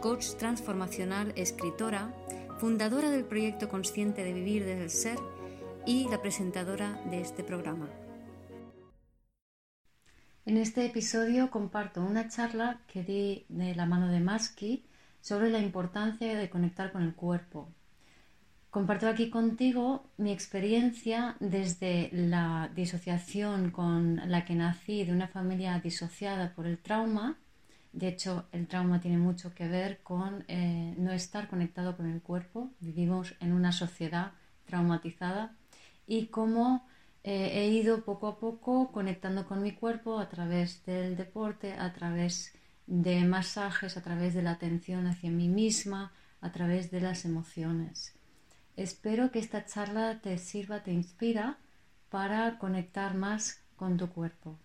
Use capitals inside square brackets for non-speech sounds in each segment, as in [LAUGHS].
coach transformacional, escritora, fundadora del proyecto Consciente de Vivir desde el Ser y la presentadora de este programa. En este episodio comparto una charla que di de la mano de Maski sobre la importancia de conectar con el cuerpo. Comparto aquí contigo mi experiencia desde la disociación con la que nací de una familia disociada por el trauma de hecho, el trauma tiene mucho que ver con eh, no estar conectado con el cuerpo. Vivimos en una sociedad traumatizada y cómo eh, he ido poco a poco conectando con mi cuerpo a través del deporte, a través de masajes, a través de la atención hacia mí misma, a través de las emociones. Espero que esta charla te sirva, te inspira para conectar más con tu cuerpo.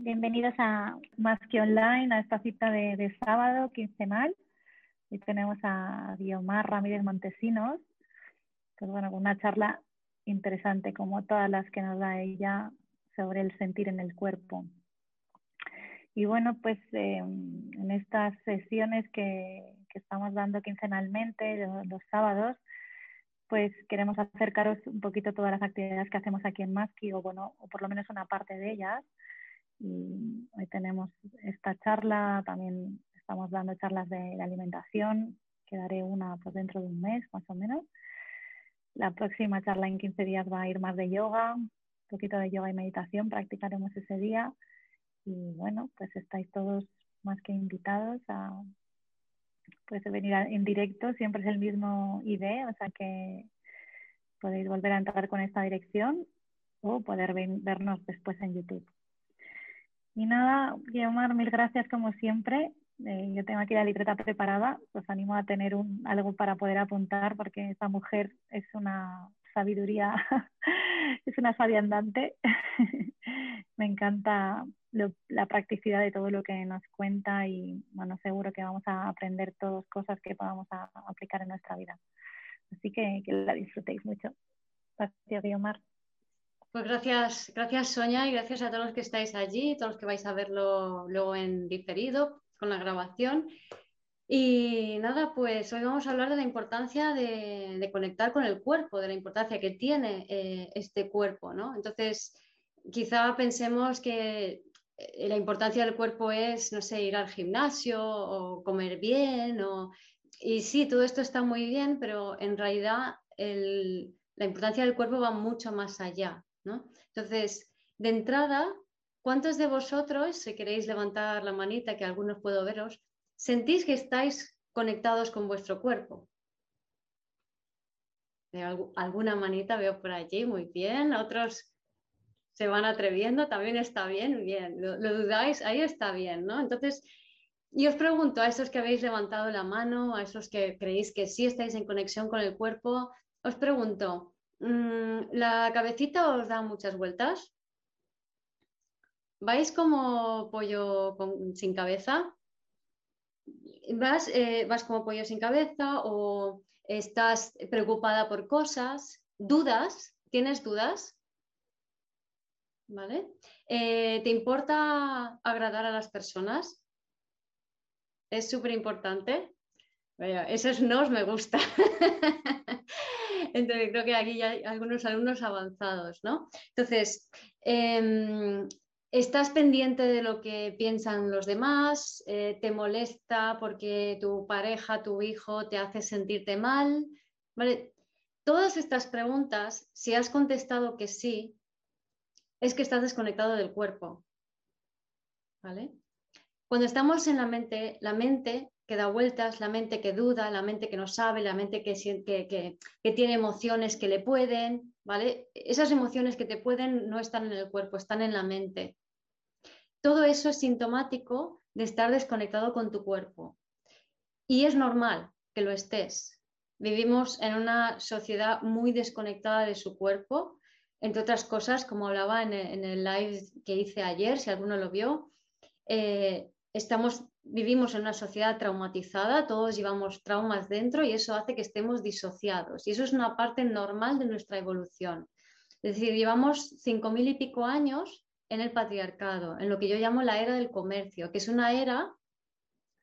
Bienvenidos a Más que Online, a esta cita de, sábado quincenal. Y tenemos a Diomar Ramírez Montesinos, pues bueno, una charla interesante como todas las que nos da ella sobre el sentir en el cuerpo. Y bueno, pues em, en estas sesiones que, estamos dando quincenalmente, los, sábados, pues queremos acercaros un poquito todas las actividades que hacemos aquí en Maski, o bueno, o por lo menos una parte de ellas y hoy tenemos esta charla, también estamos dando charlas de, alimentación, quedaré una pues, dentro de un mes más o menos. La próxima charla en 15 días va a ir más de yoga, un poquito de yoga y meditación, practicaremos ese día. Y bueno, pues estáis todos más que invitados a pues, venir en directo, siempre es el mismo ID, o sea que podéis volver a entrar con esta dirección o poder vernos después en YouTube. Y nada, Guiomar, mil gracias como siempre. Eh, yo tengo aquí la libreta preparada. Os animo a tener un, algo para poder apuntar porque esta mujer es una sabiduría, [LAUGHS] es una sabia andante. [LAUGHS] Me encanta la practicidad de todo lo que nos cuenta y bueno, seguro que vamos a aprender todas cosas que podamos aplicar en nuestra vida. Así que que la disfrutéis mucho. Gracias, Guiomar. Pues gracias, gracias Sonia y gracias a todos los que estáis allí, todos los que vais a verlo luego en diferido con la grabación. Y nada, pues hoy vamos a hablar de la importancia de, conectar con el cuerpo, de la importancia que tiene eh, este cuerpo, ¿no? Entonces, quizá pensemos que eh, la importancia del cuerpo es, no sé, ir al gimnasio o comer bien, o... y sí, todo esto está muy bien, pero en realidad la importancia del cuerpo va mucho más allá. Entonces, de entrada, ¿cuántos de vosotros, si queréis levantar la manita, que algunos puedo veros, sentís que estáis conectados con vuestro cuerpo? alguna manita veo por allí, muy bien. Otros se van atreviendo, también está bien, bien. Lo, dudáis, ahí está bien, ¿no? Entonces, y os pregunto a esos que habéis levantado la mano, a esos que creéis que sí estáis en conexión con el cuerpo, os pregunto, ¿La cabecita os da muchas vueltas? ¿Vais como pollo sin cabeza? ¿Vas, eh, ¿Vas como pollo sin cabeza o estás preocupada por cosas? ¿Dudas? ¿Tienes dudas? ¿Vale? Eh, ¿Te importa agradar a las personas? Es súper importante. Esos nos me gusta. [LAUGHS] [LAUGHS] Entonces, creo que aquí ya hay algunos alumnos avanzados, ¿no? Entonces, em, ¿estás pendiente de lo que piensan los demás? Eh, ¿Te molesta porque tu pareja, tu hijo te hace sentirte mal? ¿Vale? Todas estas preguntas, si has contestado que sí, es que estás desconectado del cuerpo. ¿Vale? Cuando estamos en la mente, la mente que da vueltas, la mente que duda, la mente que no sabe, la mente que, que, tiene emociones que le pueden, ¿vale? Esas emociones que te pueden no están en el cuerpo, están en la mente. Todo eso es sintomático de estar desconectado con tu cuerpo. Y es normal que lo estés. Vivimos en una sociedad muy desconectada de su cuerpo, entre otras cosas, como hablaba en el, live que hice ayer, si alguno lo vio, eh, estamos, vivimos en una sociedad traumatizada, todos llevamos traumas dentro y eso hace que estemos disociados. Y eso es una parte normal de nuestra evolución. Es decir, llevamos cinco mil y pico años en el patriarcado, en lo que yo llamo la era del comercio, que es una era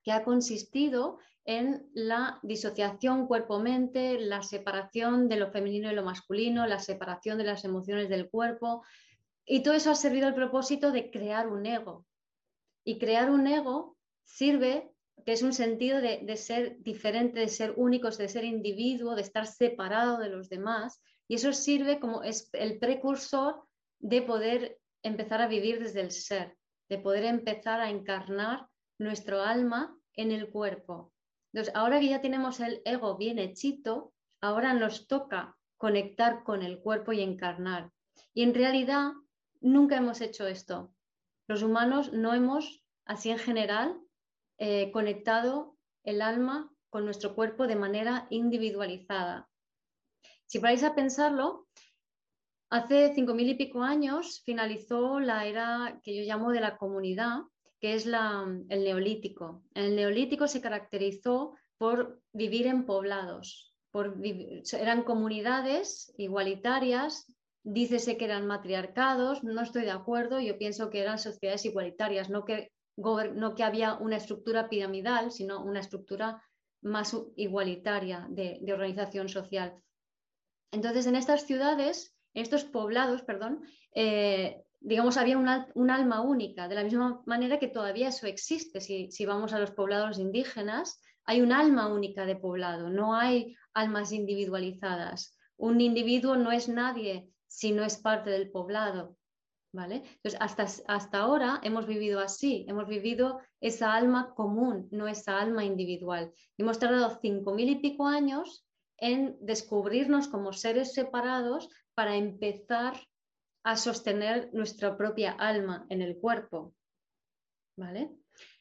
que ha consistido en la disociación cuerpo-mente, la separación de lo femenino y lo masculino, la separación de las emociones del cuerpo, y todo eso ha servido al propósito de crear un ego. Y crear un ego sirve, que es un sentido de, ser diferente, de ser únicos, de ser individuo, de estar separado de los demás, y eso sirve como es el precursor de poder empezar a vivir desde el ser, de poder empezar a encarnar nuestro alma en el cuerpo. Entonces, ahora que ya tenemos el ego bien hechito, ahora nos toca conectar con el cuerpo y encarnar. Y en realidad nunca hemos hecho esto. Los humanos no hemos, así en general, eh, conectado el alma con nuestro cuerpo de manera individualizada. Si paráis a pensarlo, Hace cinco mil y pico años finalizó la era que yo llamo de la comunidad, que es el neolítico. El neolítico se caracterizó por vivir en poblados, por eran comunidades igualitarias, dícese que eran matriarcados, no estoy de acuerdo, yo pienso que eran sociedades igualitarias, no que, no que había una estructura piramidal, sino una estructura más igualitaria de, organización social. Entonces, en estas ciudades en estos poblados, perdón, eh, digamos, había un alma única, de la misma manera que todavía eso existe. Si, si, vamos a los poblados indígenas, hay un alma única de poblado, no hay almas individualizadas. Un individuo no es nadie si no es parte del poblado. ¿Vale? Entonces, hasta, hasta ahora hemos vivido así, hemos vivido esa alma común, no esa alma individual. Hemos tardado cinco mil y pico años en descubrirnos como seres separados para empezar a sostener nuestra propia alma en el cuerpo. ¿Vale?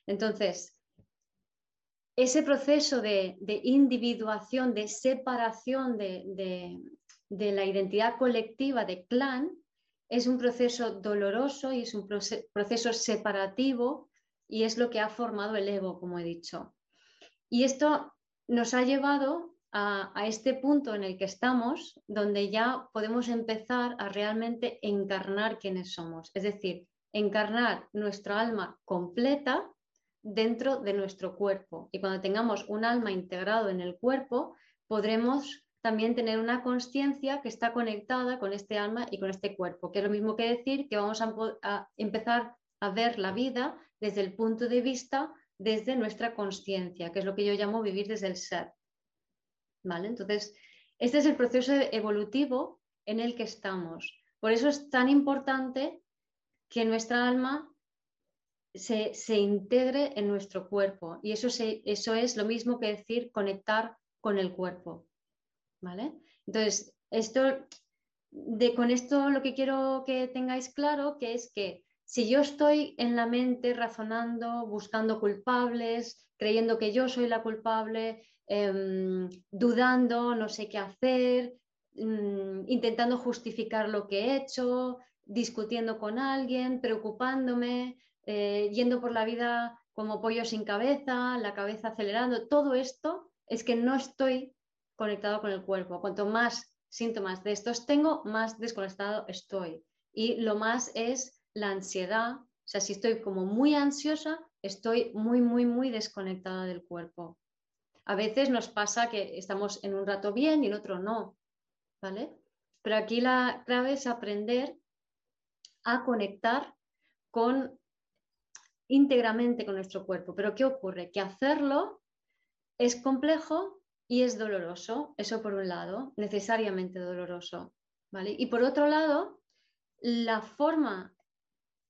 Entonces, ese proceso de, individuación, de separación de, la identidad colectiva de clan, es un proceso doloroso y es un proceso separativo y es lo que ha formado el ego, como he dicho. Y esto nos ha llevado a, este punto en el que estamos, donde ya podemos empezar a realmente encarnar quiénes somos, es decir, encarnar nuestra alma completa dentro de nuestro cuerpo. Y cuando tengamos un alma integrado en el cuerpo, podremos también tener una conciencia que está conectada con este alma y con este cuerpo, que es lo mismo que decir que vamos a, empezar a ver la vida desde el punto de vista desde nuestra conciencia, que es lo que yo llamo vivir desde el ser. Entonces, este es el proceso evolutivo en el que estamos. Por eso es tan importante que nuestra alma se, integre en nuestro cuerpo. Y eso, eso es lo mismo que decir conectar con el cuerpo. Entonces, esto, de, con esto lo que quiero que tengáis claro que es que si yo estoy en la mente razonando, buscando culpables, creyendo que yo soy la culpable, Em, dudando, no sé qué hacer, mm, intentando justificar lo que he hecho, discutiendo con alguien, preocupándome, eh, yendo por la vida como pollo sin cabeza, la cabeza acelerando. Todo esto es que no estoy conectado con el cuerpo. Cuanto más síntomas de estos tengo, más desconectado estoy. Y lo más es la ansiedad. O sea, si estoy como muy ansiosa, estoy muy, muy, muy desconectada del cuerpo a veces nos pasa que estamos en un rato bien y en otro no, ¿vale? Pero aquí la clave es aprender a conectar con íntegramente con nuestro cuerpo. Pero ¿qué ocurre? Que hacerlo es complejo y es doloroso, eso por un lado, necesariamente doloroso, ¿vale? Y por otro lado, la forma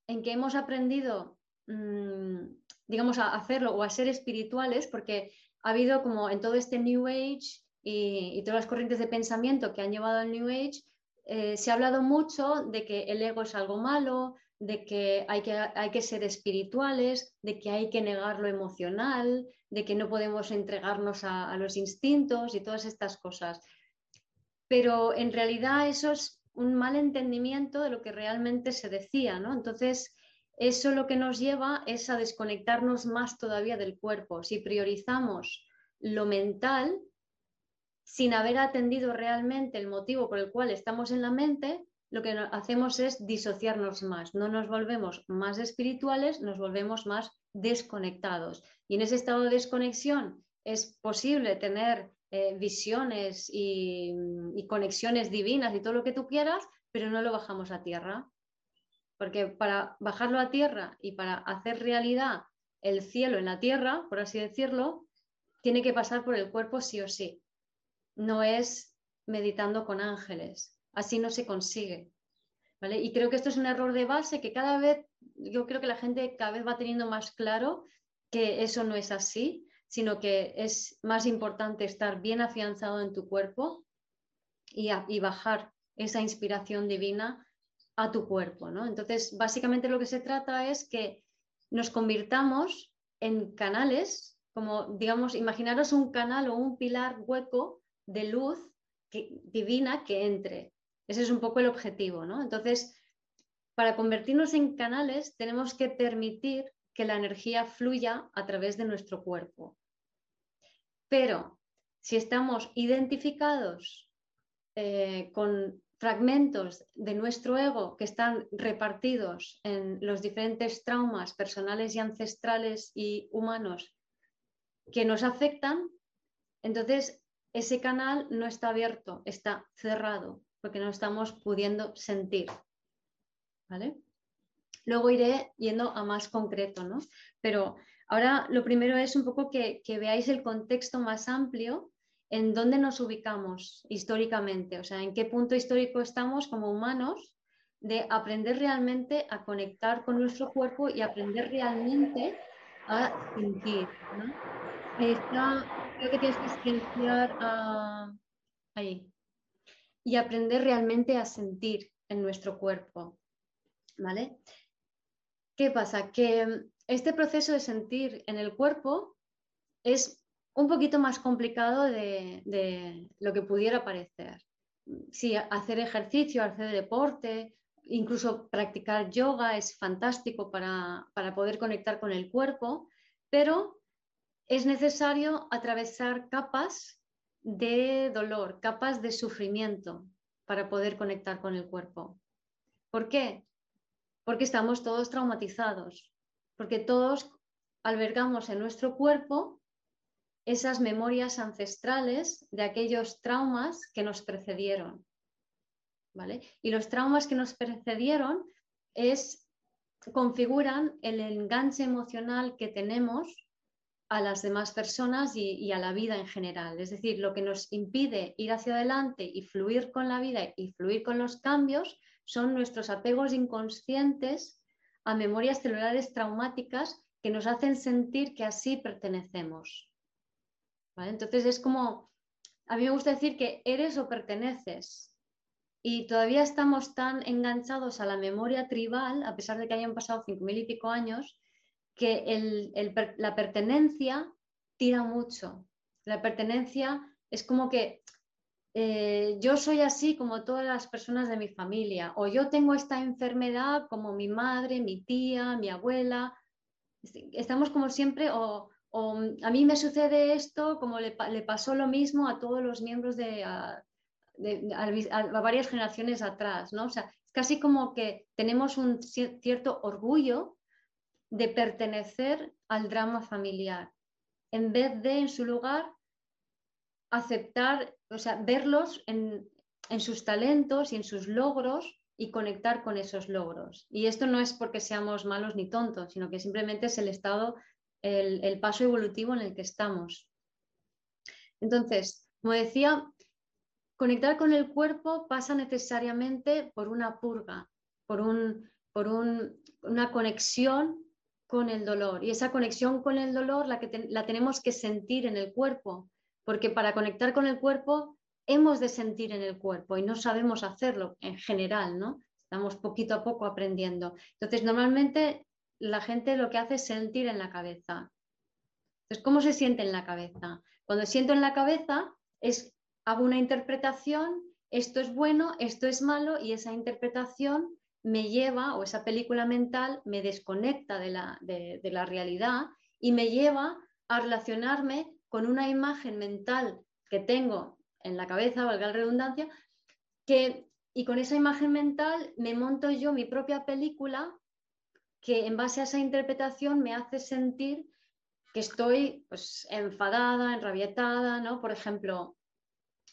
en que hemos aprendido, mm, digamos, a hacerlo o a ser espirituales, porque ha habido como en todo este New Age y, todas las corrientes de pensamiento que han llevado al New Age, eh, se ha hablado mucho de que el ego es algo malo, de que hay que, hay que ser espirituales, de que hay que negar lo emocional, de que no podemos entregarnos a, a los instintos y todas estas cosas. Pero en realidad eso es un mal entendimiento de lo que realmente se decía, ¿no? Entonces, eso lo que nos lleva es a desconectarnos más todavía del cuerpo. Si priorizamos lo mental, sin haber atendido realmente el motivo por el cual estamos en la mente, lo que hacemos es disociarnos más. No nos volvemos más espirituales, nos volvemos más desconectados. Y en ese estado de desconexión es posible tener eh, visiones y, y conexiones divinas y todo lo que tú quieras, pero no lo bajamos a tierra. Porque para bajarlo a tierra y para hacer realidad el cielo en la tierra, por así decirlo, tiene que pasar por el cuerpo sí o sí. No es meditando con ángeles. Así no se consigue. ¿vale? Y creo que esto es un error de base que cada vez, yo creo que la gente cada vez va teniendo más claro que eso no es así, sino que es más importante estar bien afianzado en tu cuerpo y, y bajar esa inspiración divina a tu cuerpo. ¿no? Entonces, básicamente lo que se trata es que nos convirtamos en canales, como digamos, imaginaros un canal o un pilar hueco de luz divina que entre. Ese es un poco el objetivo, ¿no? Entonces, para convertirnos en canales tenemos que permitir que la energía fluya a través de nuestro cuerpo. Pero si estamos identificados eh, con fragmentos de nuestro ego que están repartidos en los diferentes traumas personales y ancestrales y humanos que nos afectan, entonces ese canal no está abierto, está cerrado, porque no estamos pudiendo sentir. ¿Vale? Luego iré yendo a más concreto, ¿no? Pero ahora lo primero es un poco que, veáis el contexto más amplio en dónde nos ubicamos históricamente, o sea, en qué punto histórico estamos como humanos de aprender realmente a conectar con nuestro cuerpo y aprender realmente a sentir. ¿no? creo que tienes que silenciar ahí y aprender realmente a sentir en nuestro cuerpo. ¿Vale? ¿Qué pasa? Que este proceso de sentir en el cuerpo es un poquito más complicado de, lo que pudiera parecer. Sí, hacer ejercicio, hacer deporte, incluso practicar yoga es fantástico para, para poder conectar con el cuerpo, pero es necesario atravesar capas de dolor, capas de sufrimiento para poder conectar con el cuerpo. ¿Por qué? Porque estamos todos traumatizados, porque todos albergamos en nuestro cuerpo esas memorias ancestrales de aquellos traumas que nos precedieron. ¿vale? Y los traumas que nos precedieron es, configuran el enganche emocional que tenemos a las demás personas y, a la vida en general. Es decir, lo que nos impide ir hacia adelante y fluir con la vida y fluir con los cambios son nuestros apegos inconscientes a memorias celulares traumáticas que nos hacen sentir que así pertenecemos. Entonces es como, a mí me gusta decir que eres o perteneces. Y todavía estamos tan enganchados a la memoria tribal, a pesar de que hayan pasado cinco mil y pico años, que la pertenencia tira mucho. La pertenencia es como que eh, yo soy así como todas las personas de mi familia, o yo tengo esta enfermedad como mi madre, mi tía, mi abuela. Estamos como siempre, o a mí me sucede esto como le, pasó lo mismo a todos los miembros de, a, varias generaciones atrás, ¿no? O sea, es casi como que tenemos un cierto orgullo de pertenecer al drama familiar, en vez de, en su lugar, aceptar, o sea, verlos en, en sus talentos y en sus logros y conectar con esos logros. Y esto no es porque seamos malos ni tontos, sino que simplemente es el estado el, paso evolutivo en el que estamos. Entonces, como decía, conectar con el cuerpo pasa necesariamente por una purga, por, un, por una conexión con el dolor. Y esa conexión con el dolor la, que la tenemos que sentir en el cuerpo, porque para conectar con el cuerpo hemos de sentir en el cuerpo y no sabemos hacerlo en general, ¿no? estamos poquito a poco aprendiendo. Entonces, normalmente la gente lo que hace es sentir en la cabeza. Entonces, ¿cómo se siente en la cabeza? Cuando siento en la cabeza, es, hago una interpretación, esto es bueno, esto es malo, y esa interpretación me lleva, o esa película mental me desconecta de la, de la realidad y me lleva a relacionarme con una imagen mental que tengo en la cabeza, valga la redundancia, que, y con esa imagen mental me monto yo mi propia película que en base a esa interpretación me hace sentir que estoy pues, enfadada, enrabietada, ¿no? Por ejemplo,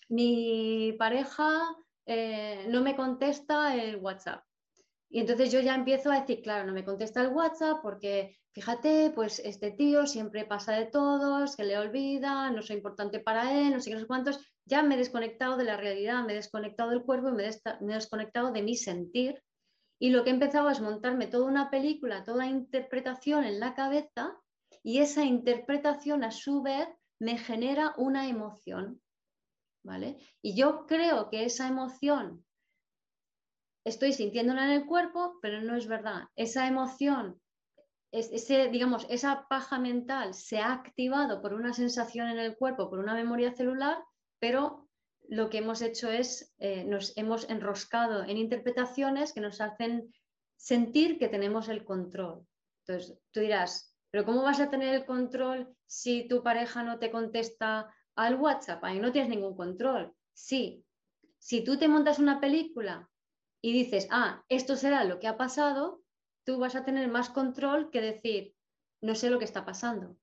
mi pareja eh, no me contesta el WhatsApp. Y entonces yo ya empiezo a decir, claro, no me contesta el WhatsApp porque fíjate, pues este tío siempre pasa de todos, que le olvida, no soy importante para él, no sé qué, no sé cuántos. Ya me he desconectado de la realidad, me he desconectado del cuerpo y me he desconectado de mi sentir. Y lo que he empezado es montarme toda una película, toda interpretación en la cabeza y esa interpretación a su vez me genera una emoción. ¿Vale? Y yo creo que esa emoción estoy sintiéndola en el cuerpo, pero no es verdad. Esa emoción, ese, digamos, esa paja mental se ha activado por una sensación en el cuerpo, por una memoria celular, pero lo que hemos hecho es, eh, nos hemos enroscado en interpretaciones que nos hacen sentir que tenemos el control. Entonces, tú dirás, pero ¿cómo vas a tener el control si tu pareja no te contesta al WhatsApp? Ahí no tienes ningún control. Sí, si tú te montas una película y dices, ah, esto será lo que ha pasado, tú vas a tener más control que decir, no sé lo que está pasando.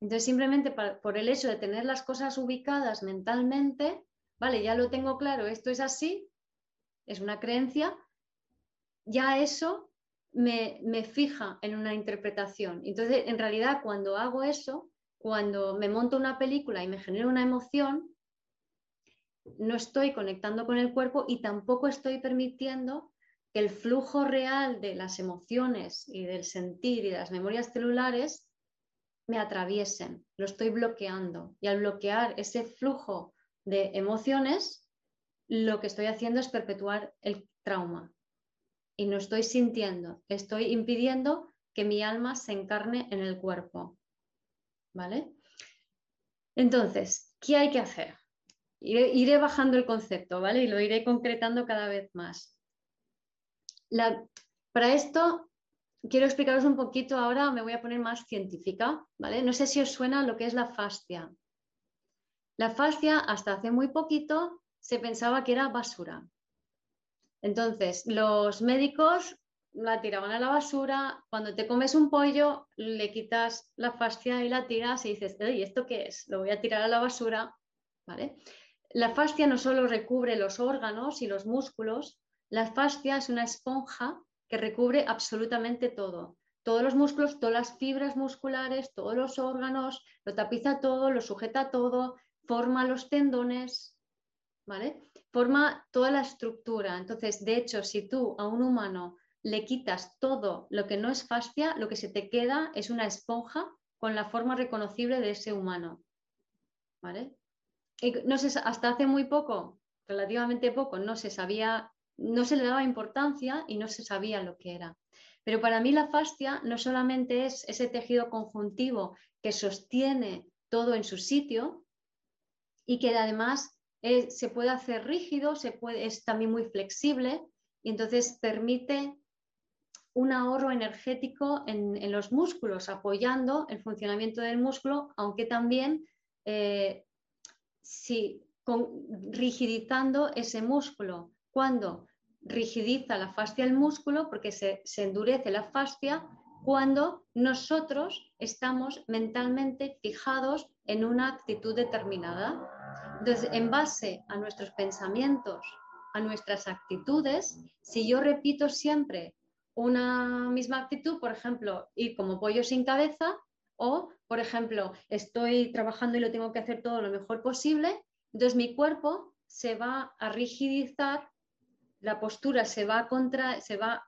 Entonces, simplemente por el hecho de tener las cosas ubicadas mentalmente, vale, ya lo tengo claro, esto es así, es una creencia, ya eso me, fija en una interpretación. Entonces, en realidad, cuando hago eso, cuando me monto una película y me genera una emoción, no estoy conectando con el cuerpo y tampoco estoy permitiendo que el flujo real de las emociones y del sentir y de las memorias celulares me atraviesen. Lo estoy bloqueando. Y al bloquear ese flujo de emociones, lo que estoy haciendo es perpetuar el trauma y no estoy sintiendo, estoy impidiendo que mi alma se encarne en el cuerpo. ¿Vale? Entonces, ¿qué hay que hacer? Iré, bajando el concepto, ¿vale? Y lo iré concretando cada vez más. para esto, quiero explicaros un poquito ahora, me voy a poner más científica, ¿vale? No sé si os suena lo que es la fascia. La fascia, hasta hace muy poquito, se pensaba que era basura. Entonces, los médicos la tiraban a la basura. Cuando te comes un pollo, le quitas la fascia y la tiras y dices, ¿y esto qué es? Lo voy a tirar a la basura. ¿Vale? La fascia no solo recubre los órganos y los músculos, la fascia es una esponja que recubre absolutamente todo. Todos los músculos, todas las fibras musculares, todos los órganos, lo tapiza todo, lo sujeta todo, forma los tendones, ¿vale? forma toda la estructura. Entonces, de hecho, si tú a un humano le quitas todo lo que no es fascia, lo que se te queda es una esponja con la forma reconocible de ese humano. ¿Vale? No sé, hasta hace muy poco, relativamente poco, no se sabía, no se le daba importancia y no se sabía lo que era. Pero para mí la fascia no solamente es ese tejido conjuntivo que sostiene todo en su sitio y que además se puede hacer rígido, se puede, es también muy flexible y entonces permite un ahorro energético en, los músculos, apoyando el funcionamiento del músculo, aunque también eh, rigidizando ese músculo. Cuando rigidiza la fascia del músculo, porque se, se endurece la fascia, cuando nosotros estamos mentalmente fijados en una actitud determinada. Entonces, en base a nuestros pensamientos, a nuestras actitudes, si yo repito siempre una misma actitud, por ejemplo, ir como pollo sin cabeza, o, por ejemplo, estoy trabajando y lo tengo que hacer todo lo mejor posible, entonces mi cuerpo se va a rigidizar, la postura se va a, contra, se va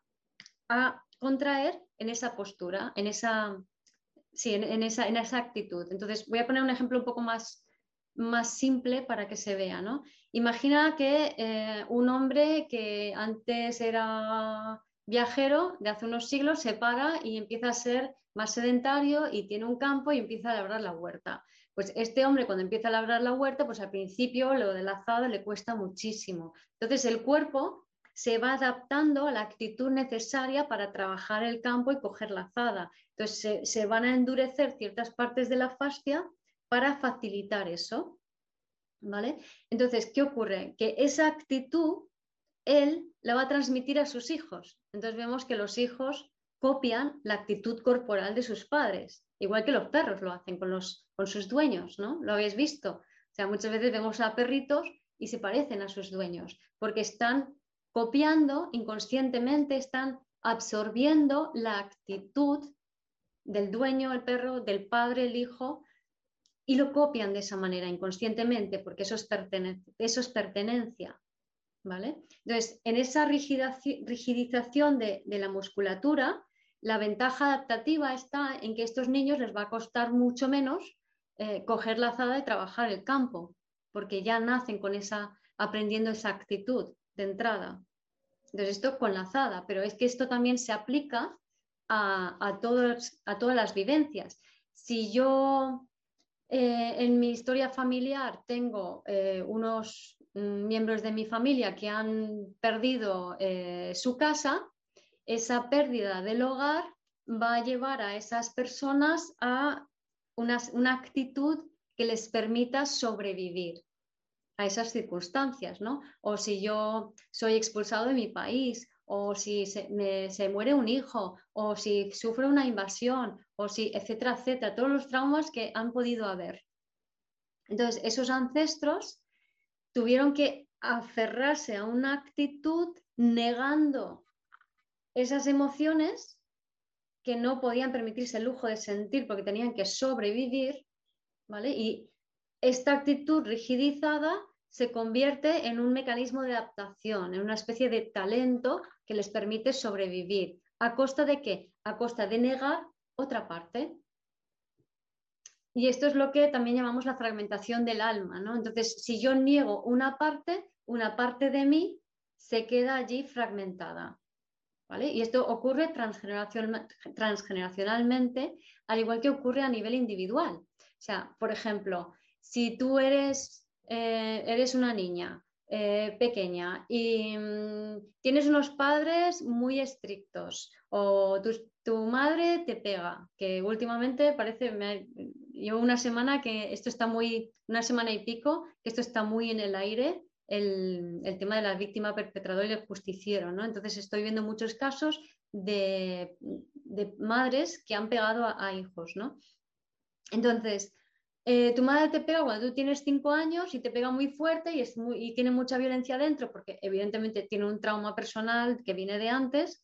a contraer en esa postura, en esa, sí, en, esa, en esa actitud. Entonces, voy a poner un ejemplo un poco más más simple para que se vea, ¿no? Imagina que eh, un hombre que antes era viajero de hace unos siglos se para y empieza a ser más sedentario y tiene un campo y empieza a labrar la huerta. Pues este hombre cuando empieza a labrar la huerta, pues al principio lo del azado le cuesta muchísimo. Entonces el cuerpo se va adaptando a la actitud necesaria para trabajar el campo y coger la azada. Entonces se, se van a endurecer ciertas partes de la fascia para facilitar eso. ¿Vale? Entonces, ¿qué ocurre? Que esa actitud él la va a transmitir a sus hijos. Entonces vemos que los hijos copian la actitud corporal de sus padres, igual que los perros lo hacen con, los, con sus dueños, ¿no? Lo habéis visto. O sea, muchas veces vemos a perritos y se parecen a sus dueños, porque están copiando inconscientemente, están absorbiendo la actitud del dueño, el perro, del padre, el hijo, y lo copian de esa manera inconscientemente, porque eso es, eso es pertenencia. Entonces, en esa rigidización de, la musculatura, la ventaja adaptativa está en que a estos niños les va a costar mucho menos eh, coger la azada y trabajar el campo, porque ya nacen con esa, aprendiendo esa actitud de entrada. Entonces, esto con la azada, pero es que esto también se aplica a, todas las vivencias. Si yo eh, en mi historia familiar tengo eh, unos miembros de mi familia que han perdido eh, su casa, esa pérdida del hogar va a llevar a esas personas a una, una actitud que les permita sobrevivir a esas circunstancias, ¿no? O si yo soy expulsado de mi país o si se, muere un hijo, o si sufre una invasión, o si, etcétera, etcétera, todos los traumas que han podido haber. Entonces, esos ancestros tuvieron que aferrarse a una actitud negando esas emociones que no podían permitirse el lujo de sentir porque tenían que sobrevivir, ¿vale? Y esta actitud rigidizada se convierte en un mecanismo de adaptación, en una especie de talento que les permite sobrevivir. ¿A costa de qué? A costa de negar otra parte. Y esto es lo que también llamamos la fragmentación del alma, ¿no? Entonces, si yo niego una parte, una parte de mí se queda allí fragmentada. ¿Vale? Y esto ocurre transgeneracionalmente, al igual que ocurre a nivel individual. O sea, por ejemplo, si tú eres eh, eres una niña eh, pequeña y mm, tienes unos padres muy estrictos o tu, madre te pega, que últimamente parece, me, llevo una semana que esto está muy, una semana y pico, que esto está muy en el aire, el, tema de la víctima perpetradora y el justiciero, ¿no? Entonces estoy viendo muchos casos de, madres que han pegado a, a hijos, ¿no? Entonces, eh, tu madre te pega cuando tú tienes cinco años y te pega muy fuerte y, es muy, y tiene mucha violencia dentro porque evidentemente tiene un trauma personal que viene de antes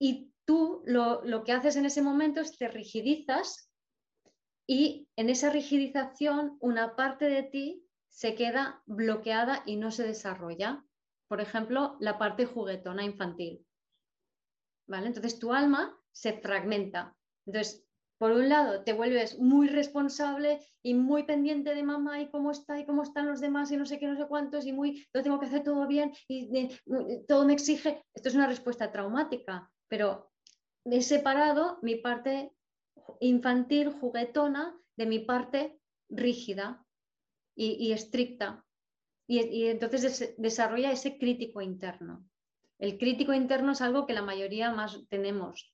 y tú lo, lo que haces en ese momento es te rigidizas y en esa rigidización una parte de ti se queda bloqueada y no se desarrolla. Por ejemplo, la parte juguetona infantil. ¿Vale? Entonces tu alma se fragmenta. Entonces, por un lado, te vuelves muy responsable y muy pendiente de mamá y cómo está y cómo están los demás y no sé qué, no sé cuántos y muy, lo tengo que hacer todo bien y todo me exige. Esto es una respuesta traumática, pero he separado mi parte infantil, juguetona, de mi parte rígida y, estricta. Y, entonces desarrolla ese crítico interno. El crítico interno es algo que la mayoría más tenemos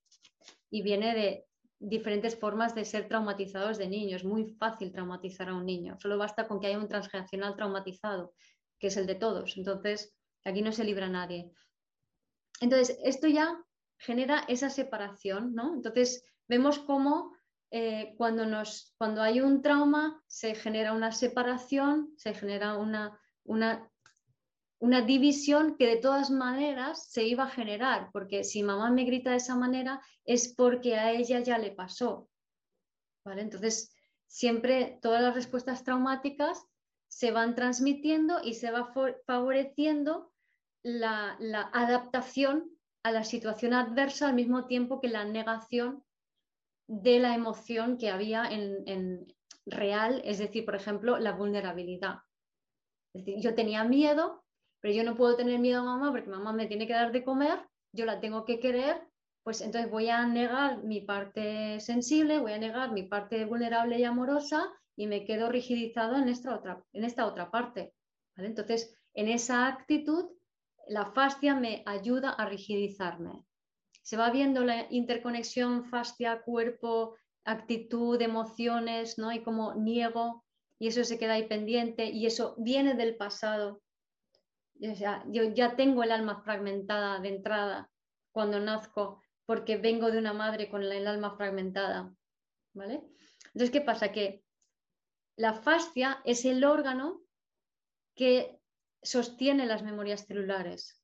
y viene de, diferentes formas de ser traumatizados de niños. Es muy fácil traumatizar a un niño. Solo basta con que haya un transgeneracional traumatizado, que es el de todos. Entonces, aquí no se libra nadie. Entonces, esto ya genera esa separación, ¿no? Entonces, vemos cómo eh, cuando, nos, cuando hay un trauma se genera una separación, se genera una, una una división que de todas maneras se iba a generar, porque si mamá me grita de esa manera es porque a ella ya le pasó. ¿Vale? Entonces, siempre todas las respuestas traumáticas se van transmitiendo y se va favoreciendo la, adaptación a la situación adversa al mismo tiempo que la negación de la emoción que había en, real, es decir, por ejemplo, la vulnerabilidad. Yo tenía miedo, pero yo no puedo tener miedo a mamá porque mamá me tiene que dar de comer, yo la tengo que querer, pues entonces voy a negar mi parte sensible, voy a negar mi parte vulnerable y amorosa y me quedo rigidizado en esta otra, en esta otra parte. Entonces, en esa actitud, la fascia me ayuda a rigidizarme. Se va viendo la interconexión fascia, cuerpo, actitud, emociones, ¿no? Y como niego y eso se queda ahí pendiente y eso viene del pasado. yo ya tengo el alma fragmentada de entrada cuando nazco porque vengo de una madre con el alma fragmentada. ¿Vale? Entonces, ¿qué pasa? Que la fascia es el órgano que sostiene las memorias celulares,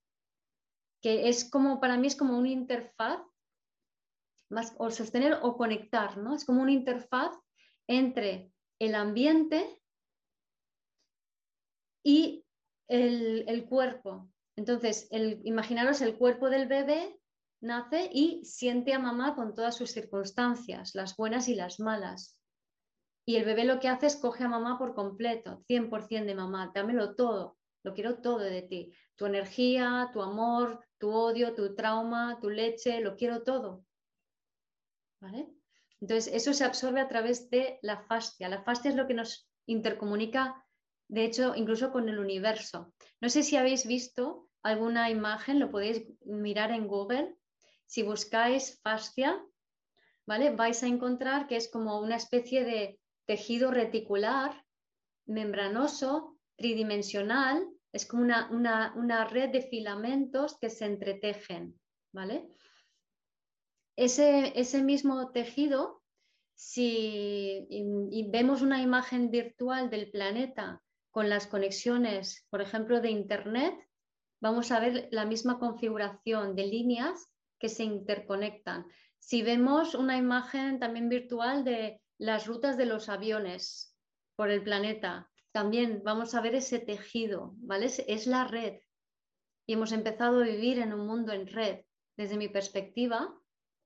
que es como, para mí es como una interfaz, más, o sostener o conectar, ¿no? Es como una interfaz entre el ambiente y el, cuerpo. Entonces, el, imaginaros el cuerpo del bebé nace y siente a mamá con todas sus circunstancias, las buenas y las malas. Y el bebé lo que hace es coge a mamá por completo, 100% de mamá, dámelo todo, lo quiero todo de ti. Tu energía, tu amor, tu odio, tu trauma, tu leche, lo quiero todo. ¿Vale? Entonces, eso se absorbe a través de la fascia. La fascia es lo que nos intercomunica, de hecho, incluso con el universo. No sé si habéis visto alguna imagen, lo podéis mirar en Google. Si buscáis fascia, ¿vale? Vais a encontrar que es como una especie de tejido reticular, membranoso, tridimensional, es como una, una red de filamentos que se entretejen, ¿vale? ese, mismo tejido, si vemos una imagen virtual del planeta con las conexiones, por ejemplo, de Internet, vamos a ver la misma configuración de líneas que se interconectan. Si vemos una imagen también virtual de las rutas de los aviones por el planeta, también vamos a ver ese tejido, ¿vale? Es la red. Y hemos empezado a vivir en un mundo en red. Desde mi perspectiva,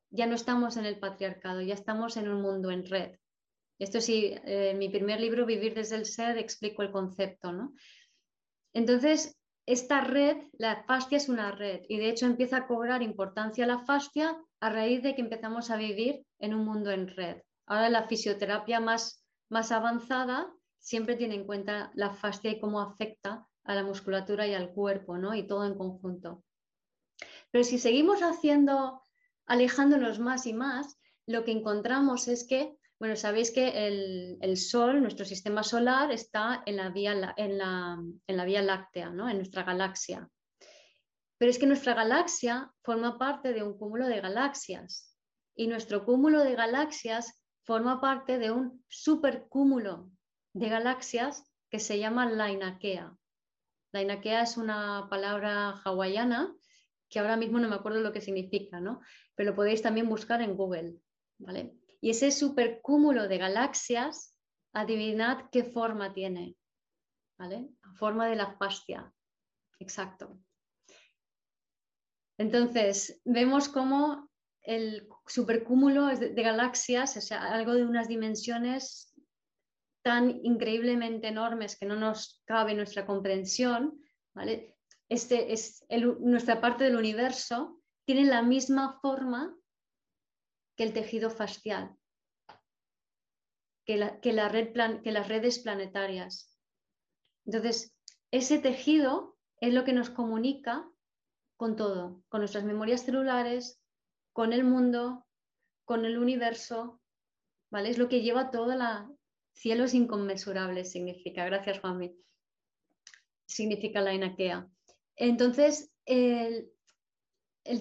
ya no estamos en el patriarcado, ya estamos en un mundo en red. Esto sí, eh, mi primer libro, Vivir desde el Ser, explico el concepto, ¿no? Entonces, esta red, la fascia es una red y de hecho empieza a cobrar importancia la fascia a raíz de que empezamos a vivir en un mundo en red. Ahora la fisioterapia más, más avanzada siempre tiene en cuenta la fascia y cómo afecta a la musculatura y al cuerpo, ¿no? Y todo en conjunto. Pero si seguimos haciendo alejándonos más y más, lo que encontramos es que, bueno, sabéis que el, Sol, nuestro sistema solar, está en la Vía, en la, vía Láctea, ¿no? en nuestra galaxia. Pero es que nuestra galaxia forma parte de un cúmulo de galaxias y nuestro cúmulo de galaxias forma parte de un supercúmulo de galaxias que se llama Lainakea. Lainakea es una palabra hawaiana que ahora mismo no me acuerdo lo que significa, ¿no? Pero lo podéis también buscar en Google, ¿vale? Y ese supercúmulo de galaxias, adivinad qué forma tiene, ¿vale? Forma de la fascia, exacto. Entonces, vemos cómo el supercúmulo de, de galaxias, o sea, algo de unas dimensiones tan increíblemente enormes que no nos cabe nuestra comprensión, ¿vale? este es nuestra parte del universo, tiene la misma forma que el tejido fascial, que, la, que las redes planetarias. Entonces, ese tejido es lo que nos comunica con todo, con nuestras memorias celulares, con el mundo, con el universo, ¿vale? Es lo que lleva toda la... Cielos inconmensurables significa, gracias Juanmi, significa la inaquea. Entonces, el,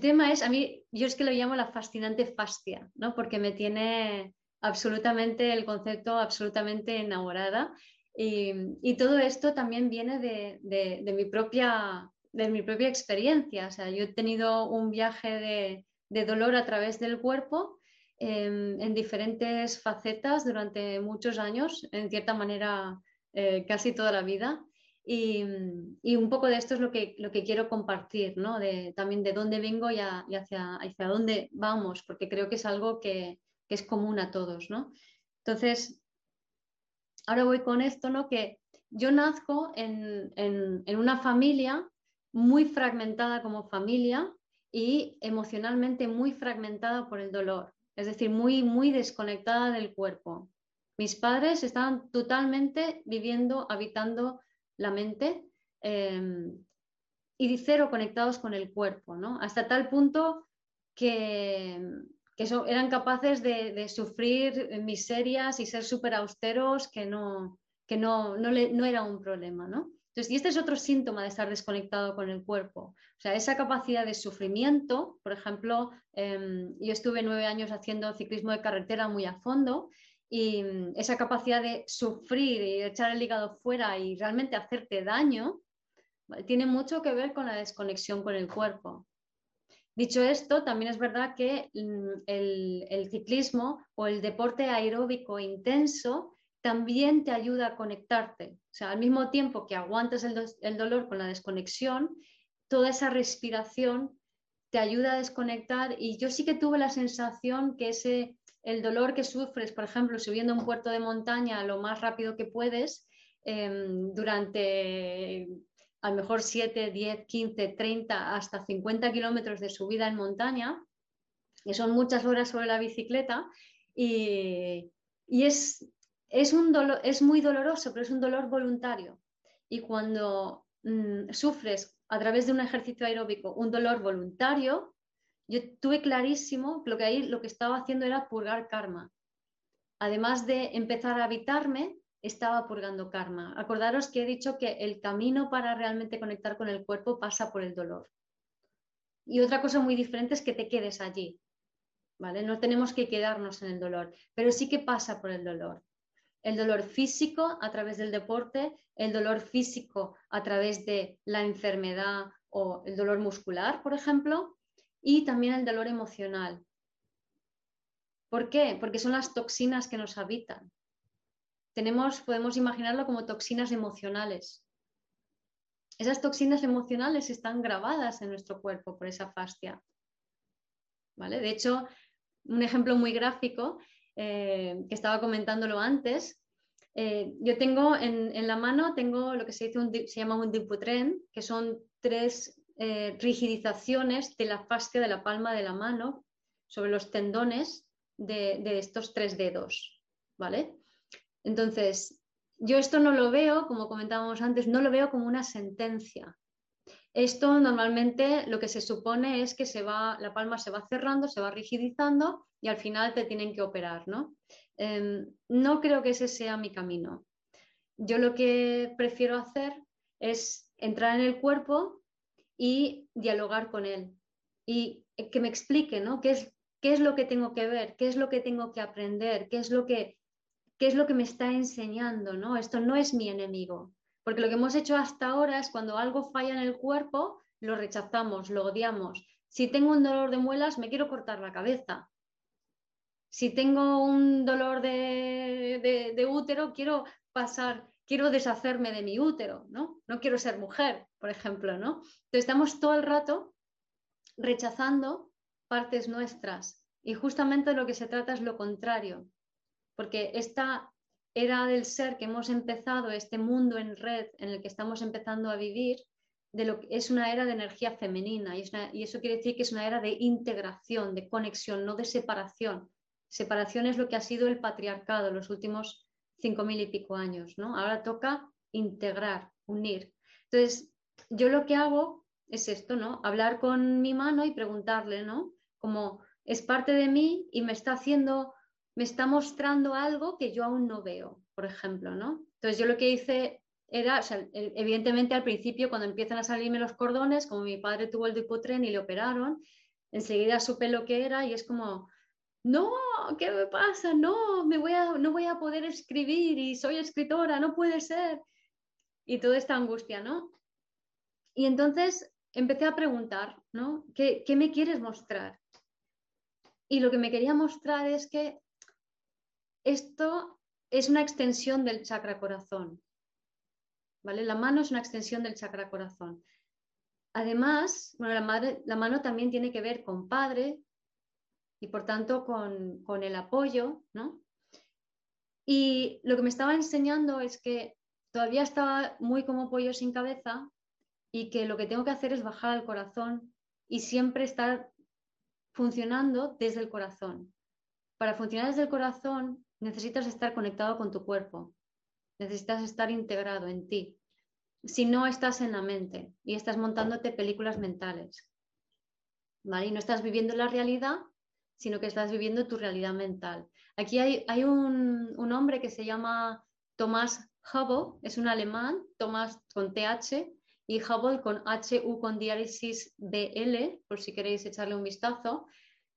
tema es, a mí, yo es que lo llamo la fascinante fascia, ¿no? Porque me tiene absolutamente el concepto absolutamente enamorada. Y, todo esto también viene de, mi propia, de mi propia experiencia. O sea, yo he tenido un viaje de, dolor a través del cuerpo en diferentes facetas durante muchos años, en cierta manera eh, casi toda la vida. Y, un poco de esto es lo que, lo que quiero compartir, ¿no? de, también de dónde vengo y, hacia, hacia, dónde vamos, porque creo que es algo que, es común a todos. ¿no? Entonces, ahora voy con esto, ¿no? Que yo nazco en, en una familia muy fragmentada como familia y emocionalmente muy fragmentada por el dolor, es decir, muy, muy desconectada del cuerpo. Mis padres estaban totalmente viviendo, habitando la mente em, y cero conectados con el cuerpo, ¿no? Hasta tal punto que, eran capaces de, sufrir miserias y ser súper austeros que no, que no, no, no era un problema, ¿no? Entonces, y este es otro síntoma de estar desconectado con el cuerpo. O sea, esa capacidad de sufrimiento, por ejemplo, em, yo estuve nueve años haciendo ciclismo de carretera muy a fondo y mm, esa capacidad de sufrir y echar el hígado fuera y realmente hacerte daño, tiene mucho que ver con la desconexión con el cuerpo. Dicho esto, también es verdad que mm, el ciclismo o el deporte aeróbico intenso también te ayuda a conectarte. O sea, al mismo tiempo que aguantas el, dolor con la desconexión, toda esa respiración te ayuda a desconectar y yo sí que tuve la sensación que ese el dolor que sufres, por ejemplo, subiendo un puerto de montaña lo más rápido que puedes em, durante a lo mejor 7, 10, 15, 30, hasta 50 kilómetros de subida en montaña, que son muchas horas sobre la bicicleta, y, y es, es, un es muy doloroso, pero es un dolor voluntario. Y cuando mm, sufres a través de un ejercicio aeróbico un dolor voluntario, yo tuve clarísimo que lo que ahí lo que estaba haciendo era purgar karma. Además de empezar a habitarme, estaba purgando karma. Acordaros que he dicho que el camino para realmente conectar con el cuerpo pasa por el dolor. Y otra cosa muy diferente es que te quedes allí. ¿Vale? No tenemos que quedarnos en el dolor, pero sí que pasa por el dolor el dolor físico a través del deporte, el dolor físico a través de la enfermedad o el dolor muscular, por ejemplo, y también el dolor emocional. ¿Por qué? Porque son las toxinas que nos habitan. Tenemos, podemos imaginarlo como toxinas emocionales. Esas toxinas emocionales están grabadas en nuestro cuerpo por esa fascia. ¿Vale? De hecho, un ejemplo muy gráfico eh, que estaba comentándolo antes, eh, yo tengo en, la mano, tengo lo que se, dice se llama un diputren, que son tres eh, rigidizaciones de la fascia de la palma de la mano sobre los tendones de, de estos tres dedos, ¿vale? Entonces, yo esto no lo veo, como comentábamos antes, no lo veo como una sentencia, esto normalmente lo que se supone es que se va, la palma se va cerrando, se va rigidizando y al final te tienen que operar, ¿no? Em, no creo que ese sea mi camino. Yo lo que prefiero hacer es entrar en el cuerpo y dialogar con él y que me explique, ¿no? ¿Qué es, qué es lo que tengo que ver? ¿Qué es lo que tengo que aprender? ¿Qué es lo que, qué es lo que me está enseñando, ¿no? Esto no es mi enemigo. Porque lo que hemos hecho hasta ahora es cuando algo falla en el cuerpo, lo rechazamos, lo odiamos. Si tengo un dolor de muelas, me quiero cortar la cabeza. Si tengo un dolor de, útero, quiero pasar, quiero deshacerme de mi útero, ¿no? No quiero ser mujer, por ejemplo, ¿no? Entonces estamos todo el rato rechazando partes nuestras y justamente lo que se trata es lo contrario, porque esta era del ser que hemos empezado, este mundo en red en el que estamos empezando a vivir, de lo que es una era de energía femenina y, eso quiere decir que es una era de integración, de conexión, no de separación. Separación es lo que ha sido el patriarcado los últimos cinco mil y pico años, ¿no? Ahora toca integrar, unir. Entonces, yo lo que hago es esto, ¿no? Hablar con mi mano y preguntarle, ¿no? Como es parte de mí y me está haciendo me está mostrando algo que yo aún no veo, por ejemplo, ¿no? Entonces yo lo que hice era, evidentemente al principio cuando empiezan a salirme los cordones, como mi padre tuvo el dipotren y le operaron, enseguida supe lo que era y es como, no, ¿qué me pasa? No, me voy a, no voy a poder escribir y soy escritora, no puede ser. Y toda esta angustia, ¿no? Y entonces empecé a preguntar, ¿no? ¿Qué, ¿Qué me quieres mostrar? Y lo que me quería mostrar es que esto es una extensión del chakra corazón. ¿Vale? La mano es una extensión del chakra corazón. Además, bueno, la, mano también tiene que ver con padre y por tanto con, el apoyo, ¿no? Y lo que me estaba enseñando es que todavía estaba muy como pollo sin cabeza y que lo que tengo que hacer es bajar al corazón y siempre estar funcionando desde el corazón. Para funcionar desde el corazón necesitas estar conectado con tu cuerpo, necesitas estar integrado en ti. Si no estás en la mente y estás montándote películas mentales, ¿vale? Y no estás viviendo la realidad, sino que estás viviendo tu realidad mental. Aquí hay, un, hombre que se llama Tomás Hubble, es un alemán, Tomás con TH, y Hubble con HU con diálisis DL, por si queréis echarle un vistazo.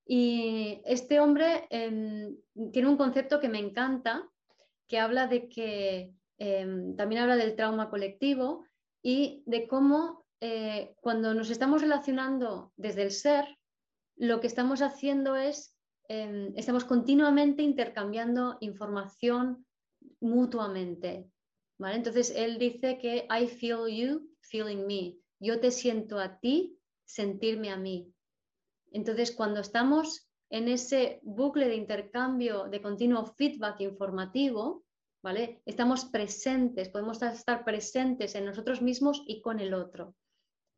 Y este hombre em, tiene un concepto que me encanta, que habla de que em, también habla del trauma colectivo y de cómo eh, cuando nos estamos relacionando desde el ser, lo que estamos haciendo es, em, estamos continuamente intercambiando información mutuamente. ¿vale? Entonces él dice que I feel you feeling me. Yo te siento a ti, sentirme a mí. Entonces, cuando estamos en ese bucle de intercambio de continuo feedback informativo, ¿vale? Estamos presentes, podemos estar presentes en nosotros mismos y con el otro.